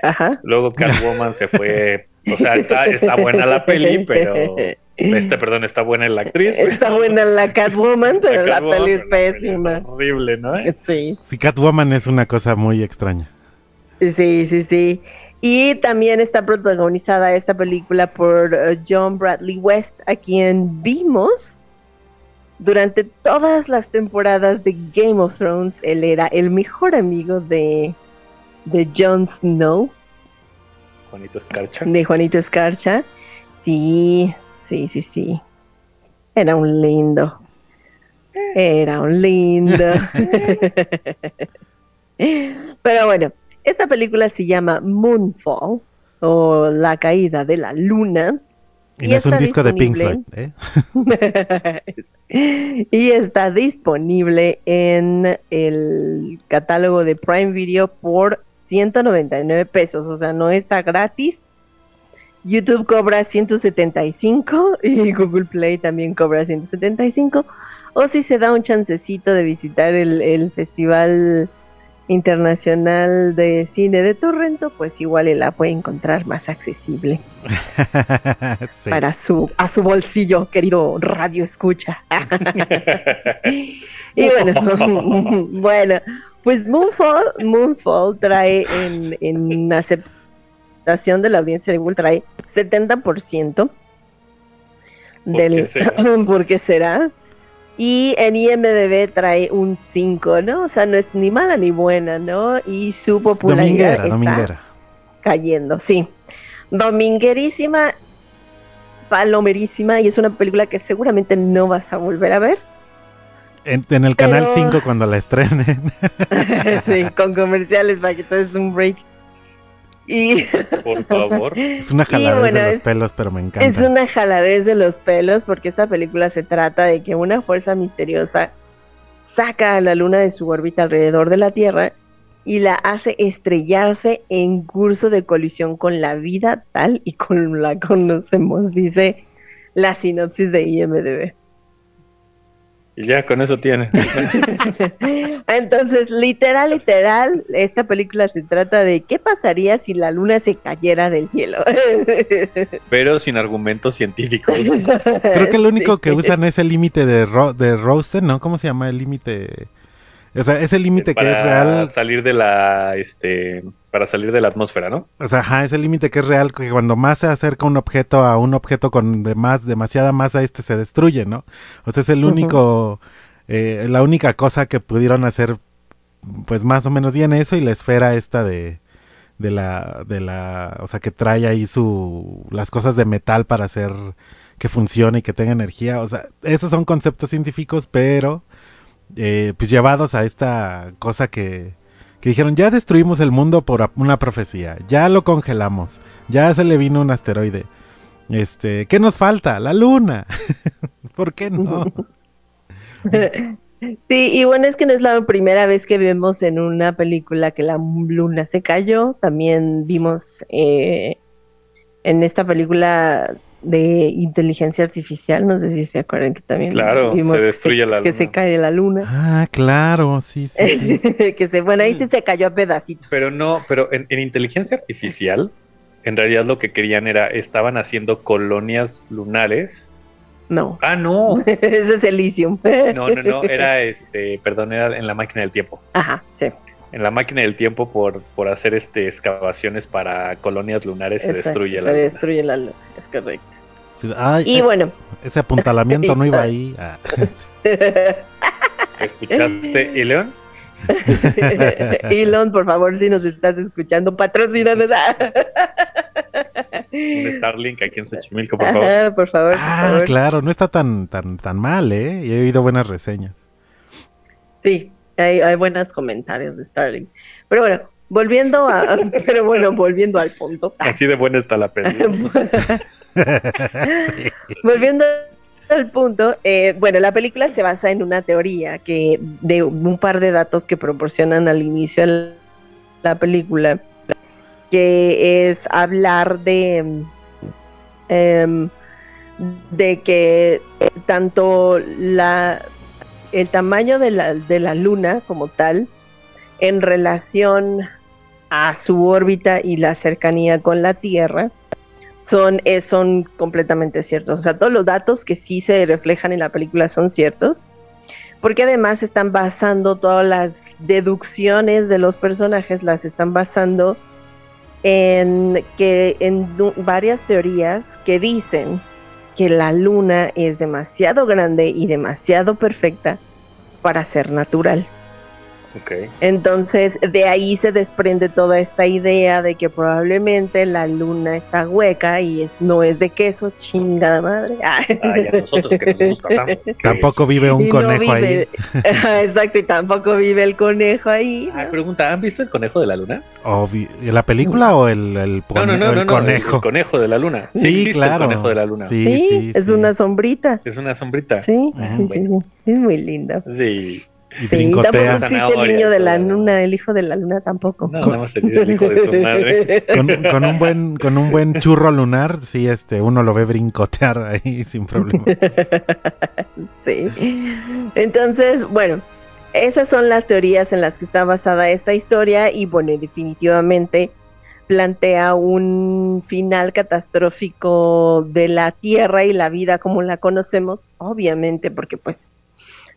Ajá. Luego Catwoman se fue, o sea, está, está buena la peli, pero este, perdón, está buena la actriz. pero- Está buena la Catwoman, pero la, Catwoman, peli es la pésima. es horrible, ¿no? Sí, Sí, Catwoman es una cosa muy extraña. sí, sí, sí. Y también está protagonizada esta película por eh, John Bradley West, a quien vimos durante todas las temporadas de Game of Thrones. Él era el mejor amigo de, de Jon Snow. Juanito Escarcha. de Juanito Escarcha. Sí, sí, sí, sí. Era un lindo. Era un lindo. Pero bueno, esta película se llama Moonfall o La caída de la luna. Y, Y no es un disco de Pink Floyd. ¿eh? y está disponible en el catálogo de Prime Video por 199 pesos, o sea, no está gratis. YouTube cobra 175 y Google Play también cobra 175. O si se da un chancecito de visitar el, el Festival Internacional de Cine de Torrento, pues igual él la puede encontrar más accesible Sí. para su a su bolsillo, querido radio escucha. y bueno, bueno, pues Moonfall, Moonfall trae en, en aceptación de la audiencia de Google trae 70% ¿Por del qué será? ¿por qué será? Y en IMDB trae un 5, ¿no? O sea, no es ni mala ni buena, ¿no? Y su popularidad Dominguera, está dominguera. cayendo, sí. Dominguerísima, palomerísima, y es una película que seguramente no vas a volver a ver. En, en el canal Pero- 5 cuando la estrenen. sí, con comerciales para que todo es un break. Y Por favor. es una jaladez bueno, de los es- pelos, pero me es encanta. una jaladez de los pelos porque esta película se trata de que una fuerza misteriosa saca a la luna de su órbita alrededor de la Tierra y la hace estrellarse en curso de colisión con la vida tal y como la conocemos, dice la sinopsis de IMDB. Y ya con eso tiene. Entonces, literal, literal, esta película se trata de qué pasaría si la luna se cayera del cielo. Pero sin argumentos científicos. Creo que lo único Sí. que usan es el límite de, Ro de Rosen, ¿no? ¿Cómo se llama el límite? O sea, ese límite que es Para real. salir de la, este, para salir de la atmósfera, ¿no? O sea, ajá, ese límite que es real, que cuando más se acerca un objeto a un objeto con de más, demasiada masa, este se destruye, ¿no? O sea, es el único, eh, la única cosa que pudieron hacer, pues más o menos bien eso y la esfera esta de, de la, de la, o sea, que trae ahí su, las cosas de metal para hacer que funcione y que tenga energía. O sea, esos son conceptos científicos, pero, eh, pues llevados a esta cosa que, que dijeron, ya destruimos el mundo por una profecía, ya lo congelamos, ya se le vino un asteroide. Este, ¿qué nos falta? La luna. ¿Por qué no? Sí, y bueno, es que no es la primera vez que vemos en una película que la luna se cayó. También vimos eh, en esta película de inteligencia artificial, no sé si se acuerdan que también Claro, vimos se que destruye la que luna. se cae la luna. Ah, claro, sí, sí, sí. que se, bueno, ahí sí se cayó a pedacitos. Pero no, pero en, en inteligencia artificial, en realidad lo que querían era, estaban haciendo colonias lunares. No, Ah, no. ese es Elysium. No, no, no, era este, perdón, era en la máquina del tiempo. Ajá, sí. En la máquina del tiempo por, por hacer este excavaciones para colonias lunares se destruye la se luna. destruye la luna, es correcto. Sí, ay, Y es- bueno, ese apuntalamiento no iba ahí. Ah, ¿Escuchaste, y León? Elon, por favor, si nos estás escuchando, patrocínanos. Un Starlink aquí en Xochimilco, por favor. Ajá, por favor, por Ah, favor. claro, no está tan, tan, tan mal, ¿eh? Y he oído buenas reseñas. Sí, hay, hay buenos comentarios de Starlink. Pero bueno, volviendo a, pero bueno, volviendo al punto. Así de buena está la película. Volviendo al punto, eh, bueno, la película se basa en una teoría que de un par de datos que proporcionan al inicio de la película, que es hablar de em, de que tanto la el tamaño de la, de la luna como tal en relación a su órbita y la cercanía con la Tierra son, eh, son completamente ciertos. O sea, todos los datos que sí se reflejan en la película son ciertos, porque además están basando todas las deducciones de los personajes, las están basando en que en varias teorías que dicen que la luna es demasiado grande y demasiado perfecta para ser natural. Entonces, de ahí se desprende toda esta idea de que probablemente la luna está hueca y es, no es de queso, chingada madre. Ah. Ay, a nosotros que nos gusta tanto. Tampoco vive un Y conejo ahí. vive- Exacto, y tampoco vive el conejo ahí. ¿no? Ah, pregunta, ¿han visto el conejo de la luna? O vi- ¿La película o el, el, No, no, pone- no, o el no, no, conejo? El, conejo de la luna. Sí, claro. El conejo de la luna. Sí, Sí, sí, es sí. una sombrita. Es una sombrita. Sí, Ujú. sí, sí, sí. Es muy lindo. Sí. Y Sí, brincotea. tampoco existe el niño de la luna, el hijo de la luna tampoco. No, sería el hijo de su madre. Con, con un buen con un buen churro lunar, sí, este, uno lo ve brincotear ahí sin problema. Sí. Entonces, bueno, esas son las teorías en las que está basada esta historia y bueno, definitivamente plantea un final catastrófico de la Tierra y la vida como la conocemos, obviamente porque pues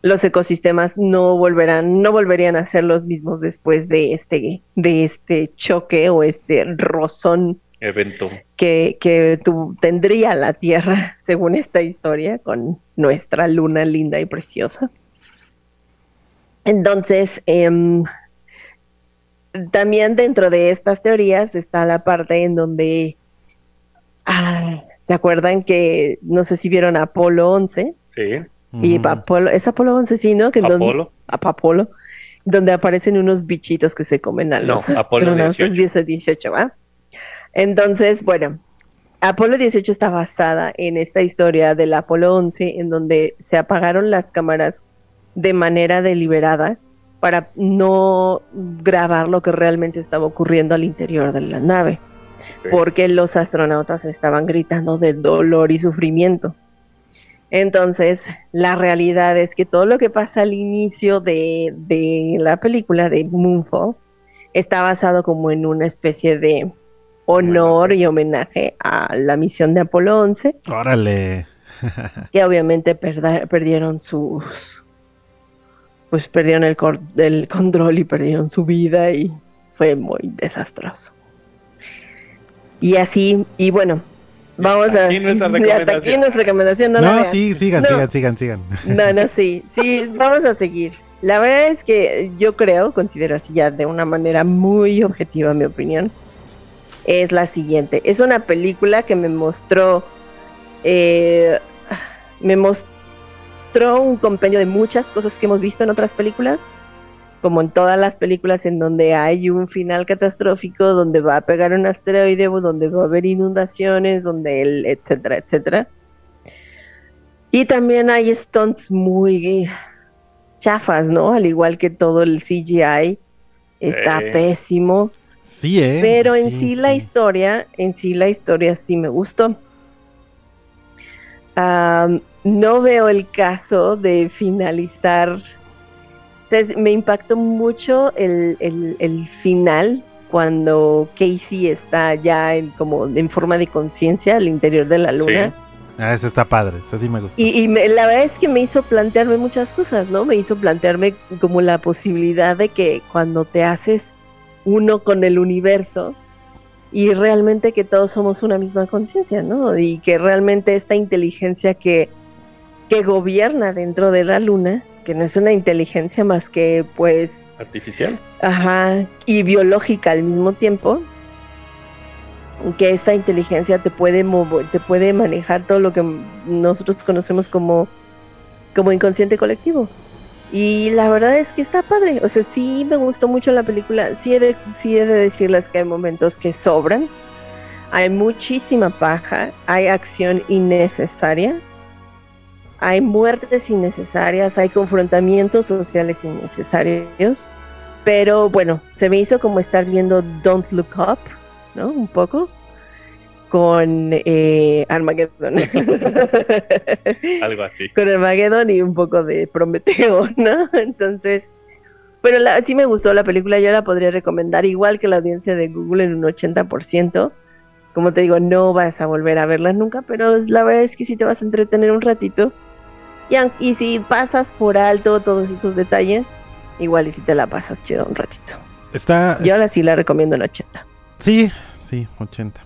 los ecosistemas no volverán, no volverían a ser los mismos después de este, de este choque o este rozón Evento. que, que tu- tendría la Tierra, según esta historia, con nuestra luna linda y preciosa. Entonces, em, también dentro de estas teorías está la parte en donde, ah, ¿se acuerdan que, no sé si vieron Apolo 11? Sí. Y Ujú. Apolo, es Apolo 11, sí, ¿no? Que Apolo. a Apolo, donde aparecen unos bichitos que se comen a No, los Apolo astronautas 18. 18, ¿va? Entonces, bueno, Apolo 18 está basada en esta historia del Apolo 11, en donde se apagaron las cámaras de manera deliberada para no grabar lo que realmente estaba ocurriendo al interior de la nave, porque los astronautas estaban gritando de dolor y sufrimiento. Entonces, la realidad es que todo lo que pasa al inicio de, de la película de Moonfall está basado como en una especie de honor y homenaje a la misión de Apolo 11, Órale. que obviamente perda- perdieron sus pues perdieron el, cor- el control y perdieron su vida y fue muy desastroso. Y así, y bueno, vamos a... aquí nuestra y hasta aquí nuestra recomendación. No, No, sí, sigan, No. sigan, sigan, sigan. No, no, sí, sí, vamos a seguir. La verdad es que yo creo, considero así ya de una manera muy objetiva mi opinión, es la siguiente. Es una película que me mostró, eh, me mostró un compendio de muchas cosas que hemos visto en otras películas, como en todas las películas en donde hay un final catastrófico, donde va a pegar un asteroide, donde va a haber inundaciones, donde el, etcétera, etcétera. Y también hay stunts muy chafas, ¿no? Al igual que todo el CGI está Eh. pésimo. Sí, eh. Pero en Sí, sí, la historia, en sí la historia sí me gustó. No veo el caso de finalizar. Sea, me impactó mucho el, el- el final cuando Casey está ya en, como en forma de conciencia al interior de la luna. Ah, ese está padre, eso sí me gusta. Y, la verdad es que me hizo plantearme muchas cosas, ¿no? Me hizo plantearme como la posibilidad de que cuando te haces uno con el universo y realmente que todos somos una misma conciencia, ¿no? Y que realmente esta inteligencia que, que gobierna dentro de la luna, que no es una inteligencia más que pues... Artificial. Ajá, y biológica al mismo tiempo, que esta inteligencia te puede te puede manejar todo lo que nosotros conocemos como, como inconsciente colectivo. Y la verdad es que está padre. O sea, sí me gustó mucho la película. Sí he de, sí he de decirles que hay momentos que sobran. Hay muchísima paja. Hay acción innecesaria. Hay muertes innecesarias. Hay confrontamientos sociales innecesarios. Pero bueno, se me hizo como estar viendo Don't Look Up ¿no? Un poco con eh, Armageddon. Algo así. Con Armageddon y un poco de Prometeo, ¿no? Entonces, pero la, sí me gustó la película, yo la podría recomendar igual que la audiencia de Google en un 80%. Como te digo, no vas a volver a verla nunca, pero la verdad es que sí te vas a entretener un ratito. Y, y si pasas por alto todos estos detalles, igual y si te la pasas chido un ratito. Está, yo ahora sí la recomiendo en 80. Sí, sí, 80.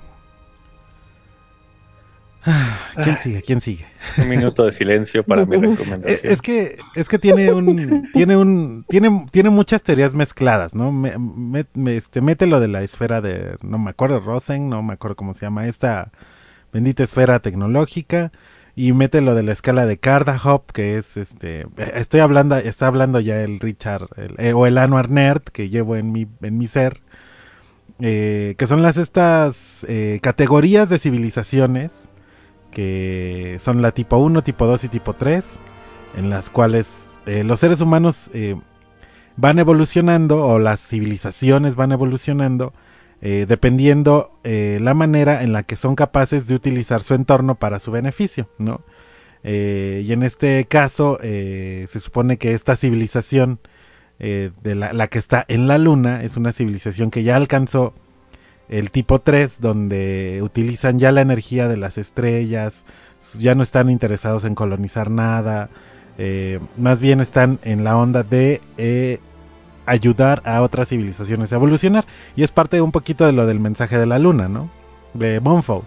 ¿Quién sigue? ¿Quién sigue? Un minuto de silencio para mi recomendación. Es que, es que tiene un, tiene un, tiene, tiene muchas teorías mezcladas, ¿no? Me, este, mete lo de la esfera de, no me acuerdo, Rosen, no me acuerdo cómo se llama, esta bendita esfera tecnológica, y mete lo de la escala de Cardahop, que es, este, estoy hablando, está hablando ya el Richard, eh, o el Anwar Nerd que llevo en mi, en mi ser, eh, que son las estas eh, categorías de civilizaciones, que son la tipo 1, tipo 2 y tipo 3, en las cuales eh, los seres humanos van evolucionando o las civilizaciones van evolucionando dependiendo la manera en la que son capaces de utilizar su entorno para su beneficio, ¿no? y en este caso se supone que esta civilización eh, de la, que está en la Luna, es una civilización que ya alcanzó el tipo 3, donde utilizan ya la energía de las estrellas, ya no están interesados en colonizar nada, eh, más bien están en la onda de eh, ayudar a otras civilizaciones a evolucionar. Y es parte un poquito de lo del mensaje de la Luna, ¿no? De Monfo.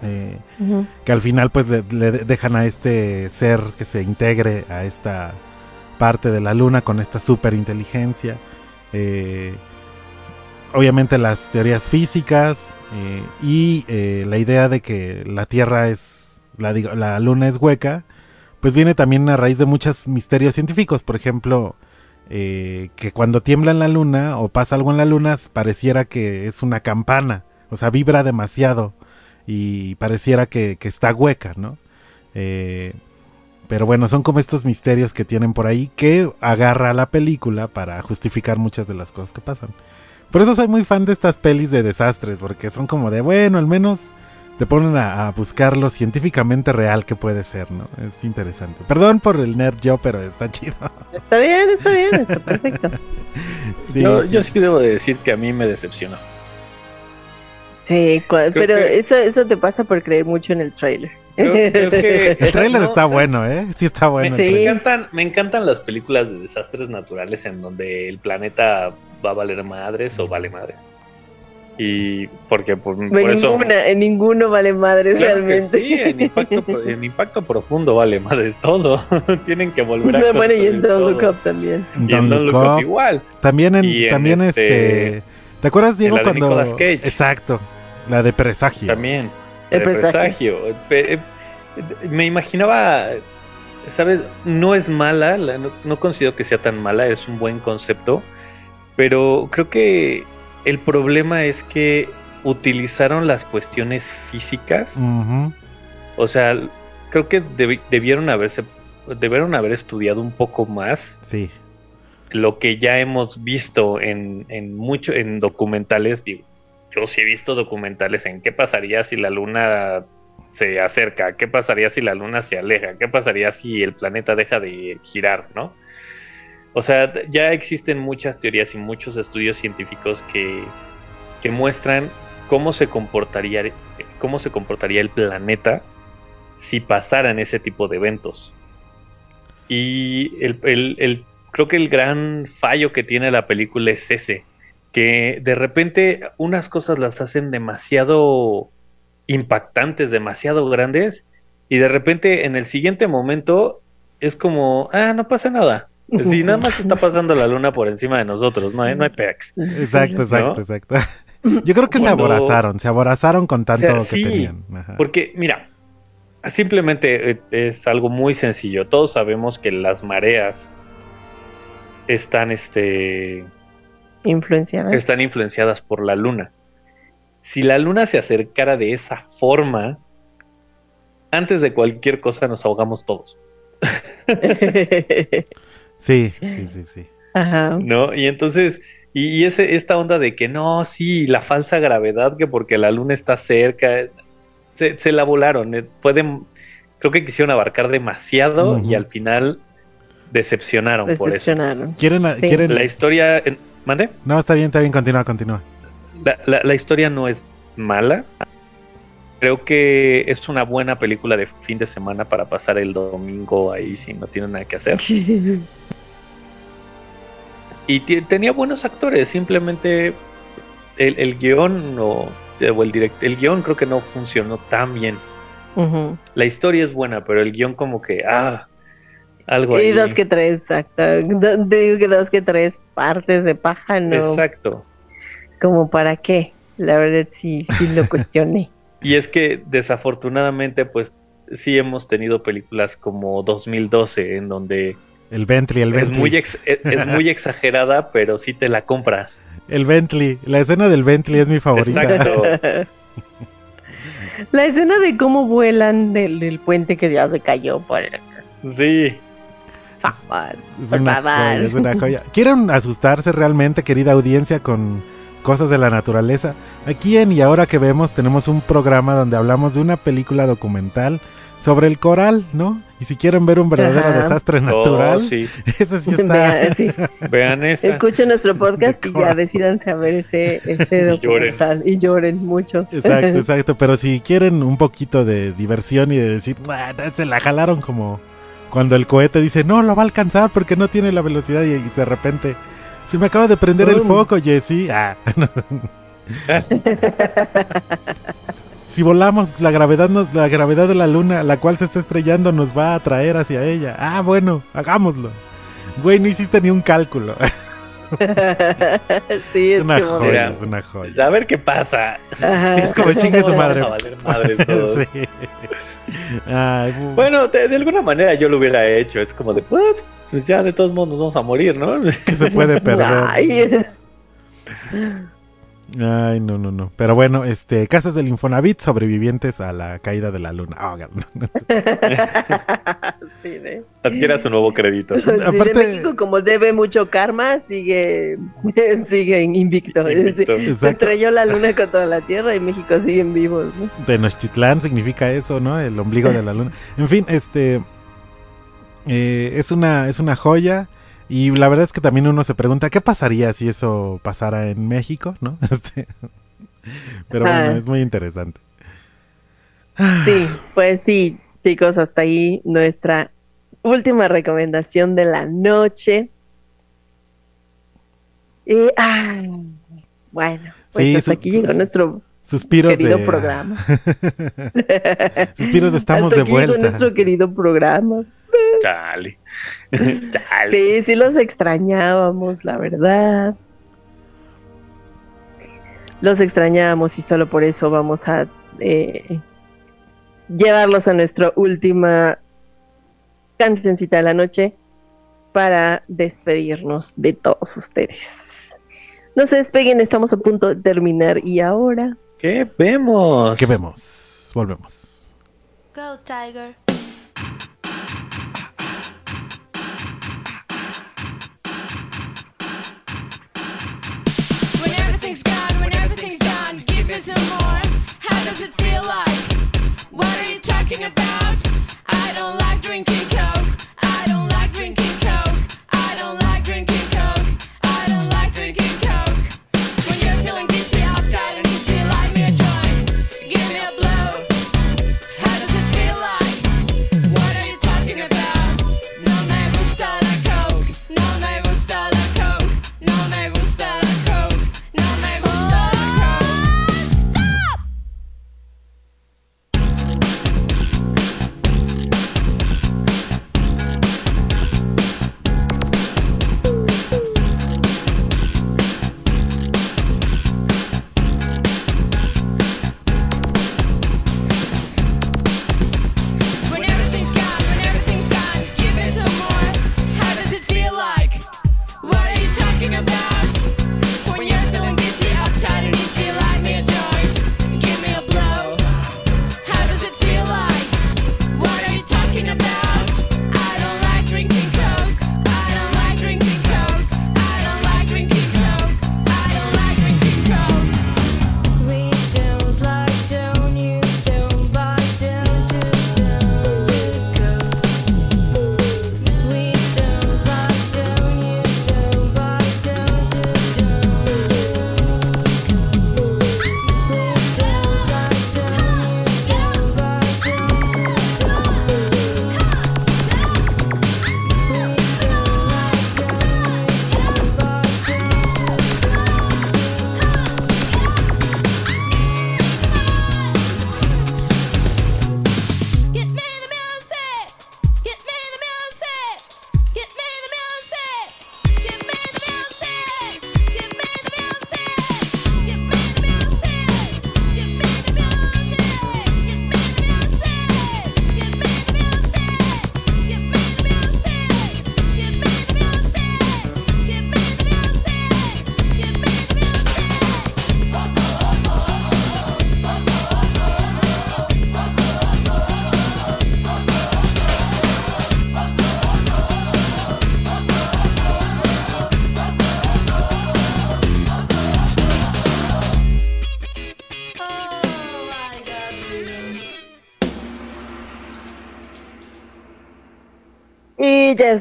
Que al final pues le dejan a este ser que se integre a esta parte de la luna con esta superinteligencia. Eh, obviamente las teorías físicas eh, y eh, la idea de que la Tierra es, la, luna es hueca, pues viene también a raíz de muchos misterios científicos. Por ejemplo, que cuando tiembla en la luna o pasa algo en la luna, pareciera que es una campana, o sea, vibra demasiado y pareciera que, que está hueca, ¿no? Pero bueno, son como estos misterios que tienen por ahí que agarra la película para justificar muchas de las cosas que pasan. Por eso soy muy fan de estas pelis de desastres, porque son como de, bueno, al menos te ponen a, buscar lo científicamente real que puede ser, ¿no? Es interesante. Perdón por el nerd yo, pero está chido. Está bien, está bien, está perfecto. yo, sí. yo sí debo de decir que a mí me decepcionó. Sí, pero eso, eso te pasa por creer mucho en el trailer. el trailer está bueno, ¿eh? Sí está bueno. Me, encantan, me encantan las películas de desastres naturales en donde el planeta va a valer madres o vale madres. Y porque por, eso... En ninguno vale madres realmente. Sí, en impacto, en impacto profundo vale madres todo. Tienen que volver a... Bueno, y en Don't Look Up también. Y en Don't Look Up igual. También en, también este... este... ¿Te acuerdas, Diego, cuando... Exacto, la de presagio. También. El, presagio. Eh, me imaginaba, ¿sabes? No es mala, no, considero que sea tan mala, es un buen concepto, pero creo que el problema es que utilizaron las cuestiones físicas. O sea, creo que debieron haberse debieron haber estudiado un poco más. Sí. Lo que ya hemos visto en, en mucho en documentales, digo, yo sí he visto documentales en qué pasaría si la luna se acerca, qué pasaría si la luna se aleja, qué pasaría si el planeta deja de girar, ¿no? O sea, ya existen muchas teorías y muchos estudios científicos que, que muestran cómo se comportaría cómo se comportaría el planeta si pasaran ese tipo de eventos. Y el, creo que el gran fallo que tiene la película es ese, que de repente unas cosas las hacen demasiado impactantes, demasiado grandes, y de repente en el siguiente momento es como, ah, no pasa nada. Si nada más está pasando la luna por encima de nosotros, no hay, no hay pex. Exacto, exacto, exacto. Yo creo que se aborazaron, se aborazaron con tanto que tenían. Porque, mira, simplemente eh, es algo muy sencillo. Todos sabemos que las mareas están, este, influenciadas. Están influenciadas por la luna. Si la luna se acercara de esa forma, antes de cualquier cosa nos ahogamos todos. sí, sí, sí, sí. Ajá. ¿No? Y entonces, y, ese, esta onda de que no, sí, la falsa gravedad, que porque la luna está cerca, se, se la volaron. Eh, pueden, creo que quisieron abarcar demasiado y al final decepcionaron, por eso. ¿Quieren, ¿quieren... La historia... ¿Mande? No, está bien, está bien, continúa, continúa. La, la, historia no es mala. Creo que es una buena película de fin de semana para pasar el domingo ahí si no tienen nada que hacer. y tenía buenos actores, simplemente el, el guion o, el direct el guion creo que no funcionó tan bien. La historia es buena, pero el guion como que, ah, algo y dos que tres, exacto. Digo que dos que tres partes de paja, ¿no? Exacto. Como para qué, la verdad sí, sí lo cuestioné. y es que desafortunadamente, pues sí hemos tenido películas como 2012 en donde... El Bentley, el Bentley. Es muy, es, muy exagerada, pero sí te la compras. El Bentley, la escena del Bentley es mi favorita. Exacto. la escena de cómo vuelan del, puente que ya se cayó por Sí. Es una, joya, es una joya. ¿Quieren asustarse realmente, querida audiencia, con cosas de la naturaleza? Aquí en Y Ahora que vemos tenemos un programa donde hablamos de una película documental sobre el coral, ¿no? Y si quieren ver un verdadero desastre natural, oh, sí. eso sí está. Vean, eso. Escuchen nuestro podcast y ya decidan saber ese, ese documental y lloren. mucho. Exacto, exacto. Pero si quieren un poquito de diversión y de decir, se la jalaron como cuando el cohete dice, no, lo va a alcanzar porque no tiene la velocidad y, de repente, se me acaba de prender el foco, Jesse. Ah. si volamos, la gravedad, nos, la gravedad de la luna, la cual se está estrellando, nos va a atraer hacia ella. Ah, bueno, hagámoslo. Güey, no hiciste ni un cálculo. sí, es, una joya, es una joya. A ver qué pasa. Sí, es como chingue su madre. madre sí. Bueno, de, alguna manera yo lo hubiera hecho. Es como de, pues, pues ya de todos modos nos vamos a morir, ¿no? Que se puede perder. Ay, no, no, no. Pero bueno, este, casas del Infonavit sobrevivientes a la caída de la luna. Oh, sí, Adquiera su nuevo crédito. Aparte, México, como debe mucho karma, sigue, sigue invicto. Se estrelló la luna contra la Tierra y México siguen vivos. ¿no? Tenochtitlán significa eso, ¿no? El ombligo de la luna. En fin, este eh, es una es una joya. Y la verdad es que también uno se pregunta, ¿qué pasaría si eso pasara en México? ¿No? Este, pero bueno, es muy interesante. Sí, pues sí, chicos, hasta ahí nuestra última recomendación de la noche. Y, ah, bueno, pues hasta aquí llegó nuestro suspiros querido programa. suspiros estamos de vuelta. nuestro querido programa. Chale. Sí, sí los extrañábamos, la verdad. Los extrañábamos y solo por eso vamos a eh, llevarlos a nuestra última cancioncita de la noche para despedirnos de todos ustedes. No se despeguen, estamos a punto de terminar y ahora... ¿Qué vemos? ¿Qué vemos? Volvemos. Go, Tiger. little more. How does it feel like? What are you talking about? I don't like drinking.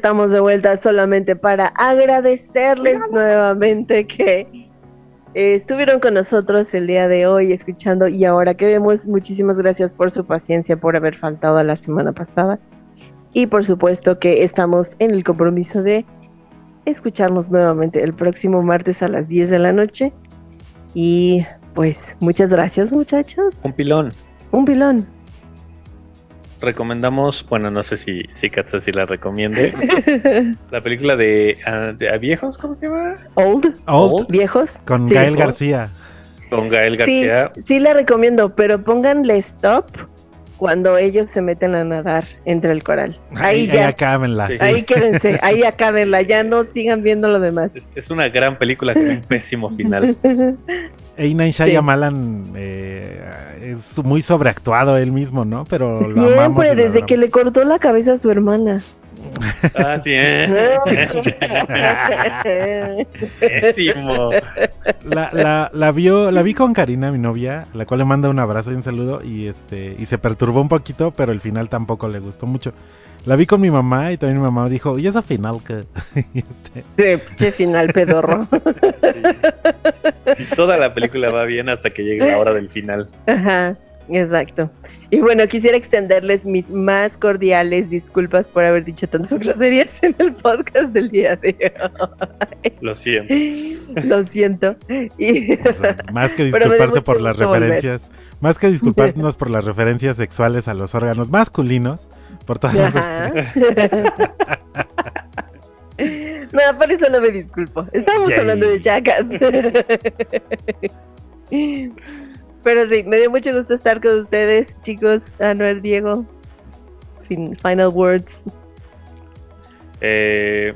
Estamos de vuelta solamente para agradecerles nuevamente que eh, estuvieron con nosotros el día de hoy escuchando y ahora que vemos, muchísimas gracias por su paciencia, por haber faltado la semana pasada y por supuesto que estamos en el compromiso de escucharnos nuevamente el próximo martes a las 10 de la noche y pues muchas gracias muchachos. Un pilón. Un pilón recomendamos, bueno, no sé si, si Katza si la recomiende, la película de, ah, a viejos, ¿cómo se llama? Old. Old. Viejos. Con Gael García. Con Gael García. Sí, sí la recomiendo, pero pónganle stop cuando ellos se meten a nadar entre el coral. Ahí, ya. Ahí acábenla. Ahí quédense, ahí acábenla, ya no sigan viendo lo demás. Es, una gran película con un pésimo final. Einan Shyamalan eh, es muy sobreactuado él mismo, ¿no? Pero lo amamos. Siempre, desde que le cortó la cabeza a su hermana. Ah, sí, ¿eh? la, la, la, vio, la vi con Karina, mi novia, la cual le manda un abrazo y un saludo y este y se perturbó un poquito, pero el final tampoco le gustó mucho. La vi con mi mamá y también mi mamá dijo, ¿y esa final qué? este... qué final pedorro. Y toda la película va bien hasta que llegue la hora del final. Ajá. Exacto. Y bueno, quisiera extenderles mis más cordiales disculpas por haber dicho tantas groserías en el podcast del día de hoy. Lo siento. Lo siento. Y... más que disculparse por las referencias, más que disculparnos por las referencias sexuales a los órganos masculinos, por todas las No, por eso no me disculpo. Estamos hablando de chacas. Pero sí, me dio mucho gusto estar con ustedes, chicos. Anuel, Diego. final words. Eh,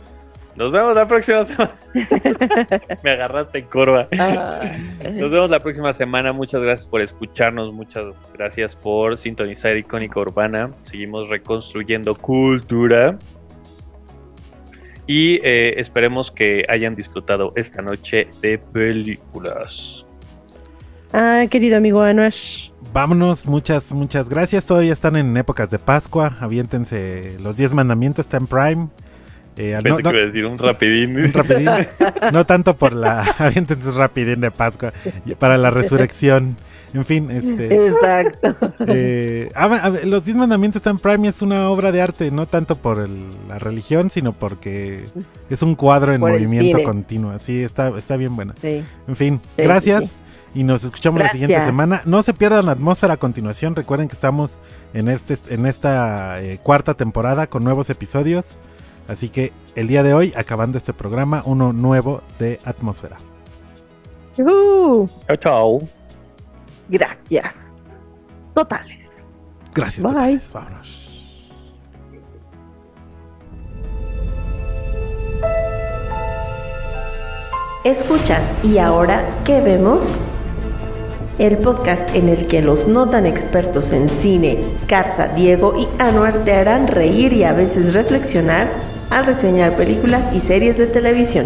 nos vemos la próxima semana. me agarraste en curva. Ah. Nos vemos la próxima semana. Muchas gracias por escucharnos. Muchas gracias por sintonizar Icónica Urbana. Seguimos reconstruyendo cultura. Y eh, esperemos que hayan disfrutado esta noche de películas. Ah, querido amigo Anuar. Vámonos, muchas, muchas gracias. Todavía están en épocas de Pascua. Aviéntense los 10 mandamientos, está en Prime. Eh, no, decir un rapidín. Un rapidín. no tanto por la. Aviéntense rapidín de Pascua. Para la resurrección. En fin, este. Exacto. Eh, los 10 mandamientos están en Prime es una obra de arte, no tanto por la religión, sino porque es un cuadro en movimiento continuo. Sí, está, está bien buena. En fin, gracias y nos escuchamos la siguiente semana. No se pierdan la atmósfera a continuación. Recuerden que estamos en, este, en esta eh, cuarta temporada con nuevos episodios. Así que el día de hoy, acabando este programa, uno nuevo de atmósfera. chao, chao. Gracias. Totales. Gracias, Totales. Vámonos. Escuchas y ahora, ¿qué vemos? El podcast en el que los no tan expertos en cine, Katza, Diego y Anuar te harán reír y a veces reflexionar al reseñar películas y series de televisión.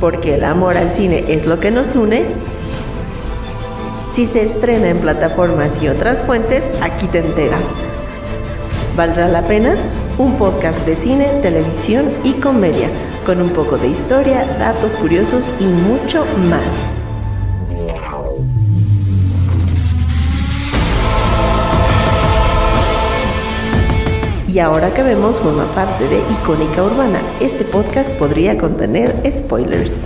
Porque el amor al cine es lo que nos une. Si se estrena en plataformas y otras fuentes, aquí te enteras. ¿Valdrá la pena? Un podcast de cine, televisión y comedia, con un poco de historia, datos curiosos y mucho más. Y ahora que vemos forma parte de Icónica Urbana, este podcast podría contener spoilers.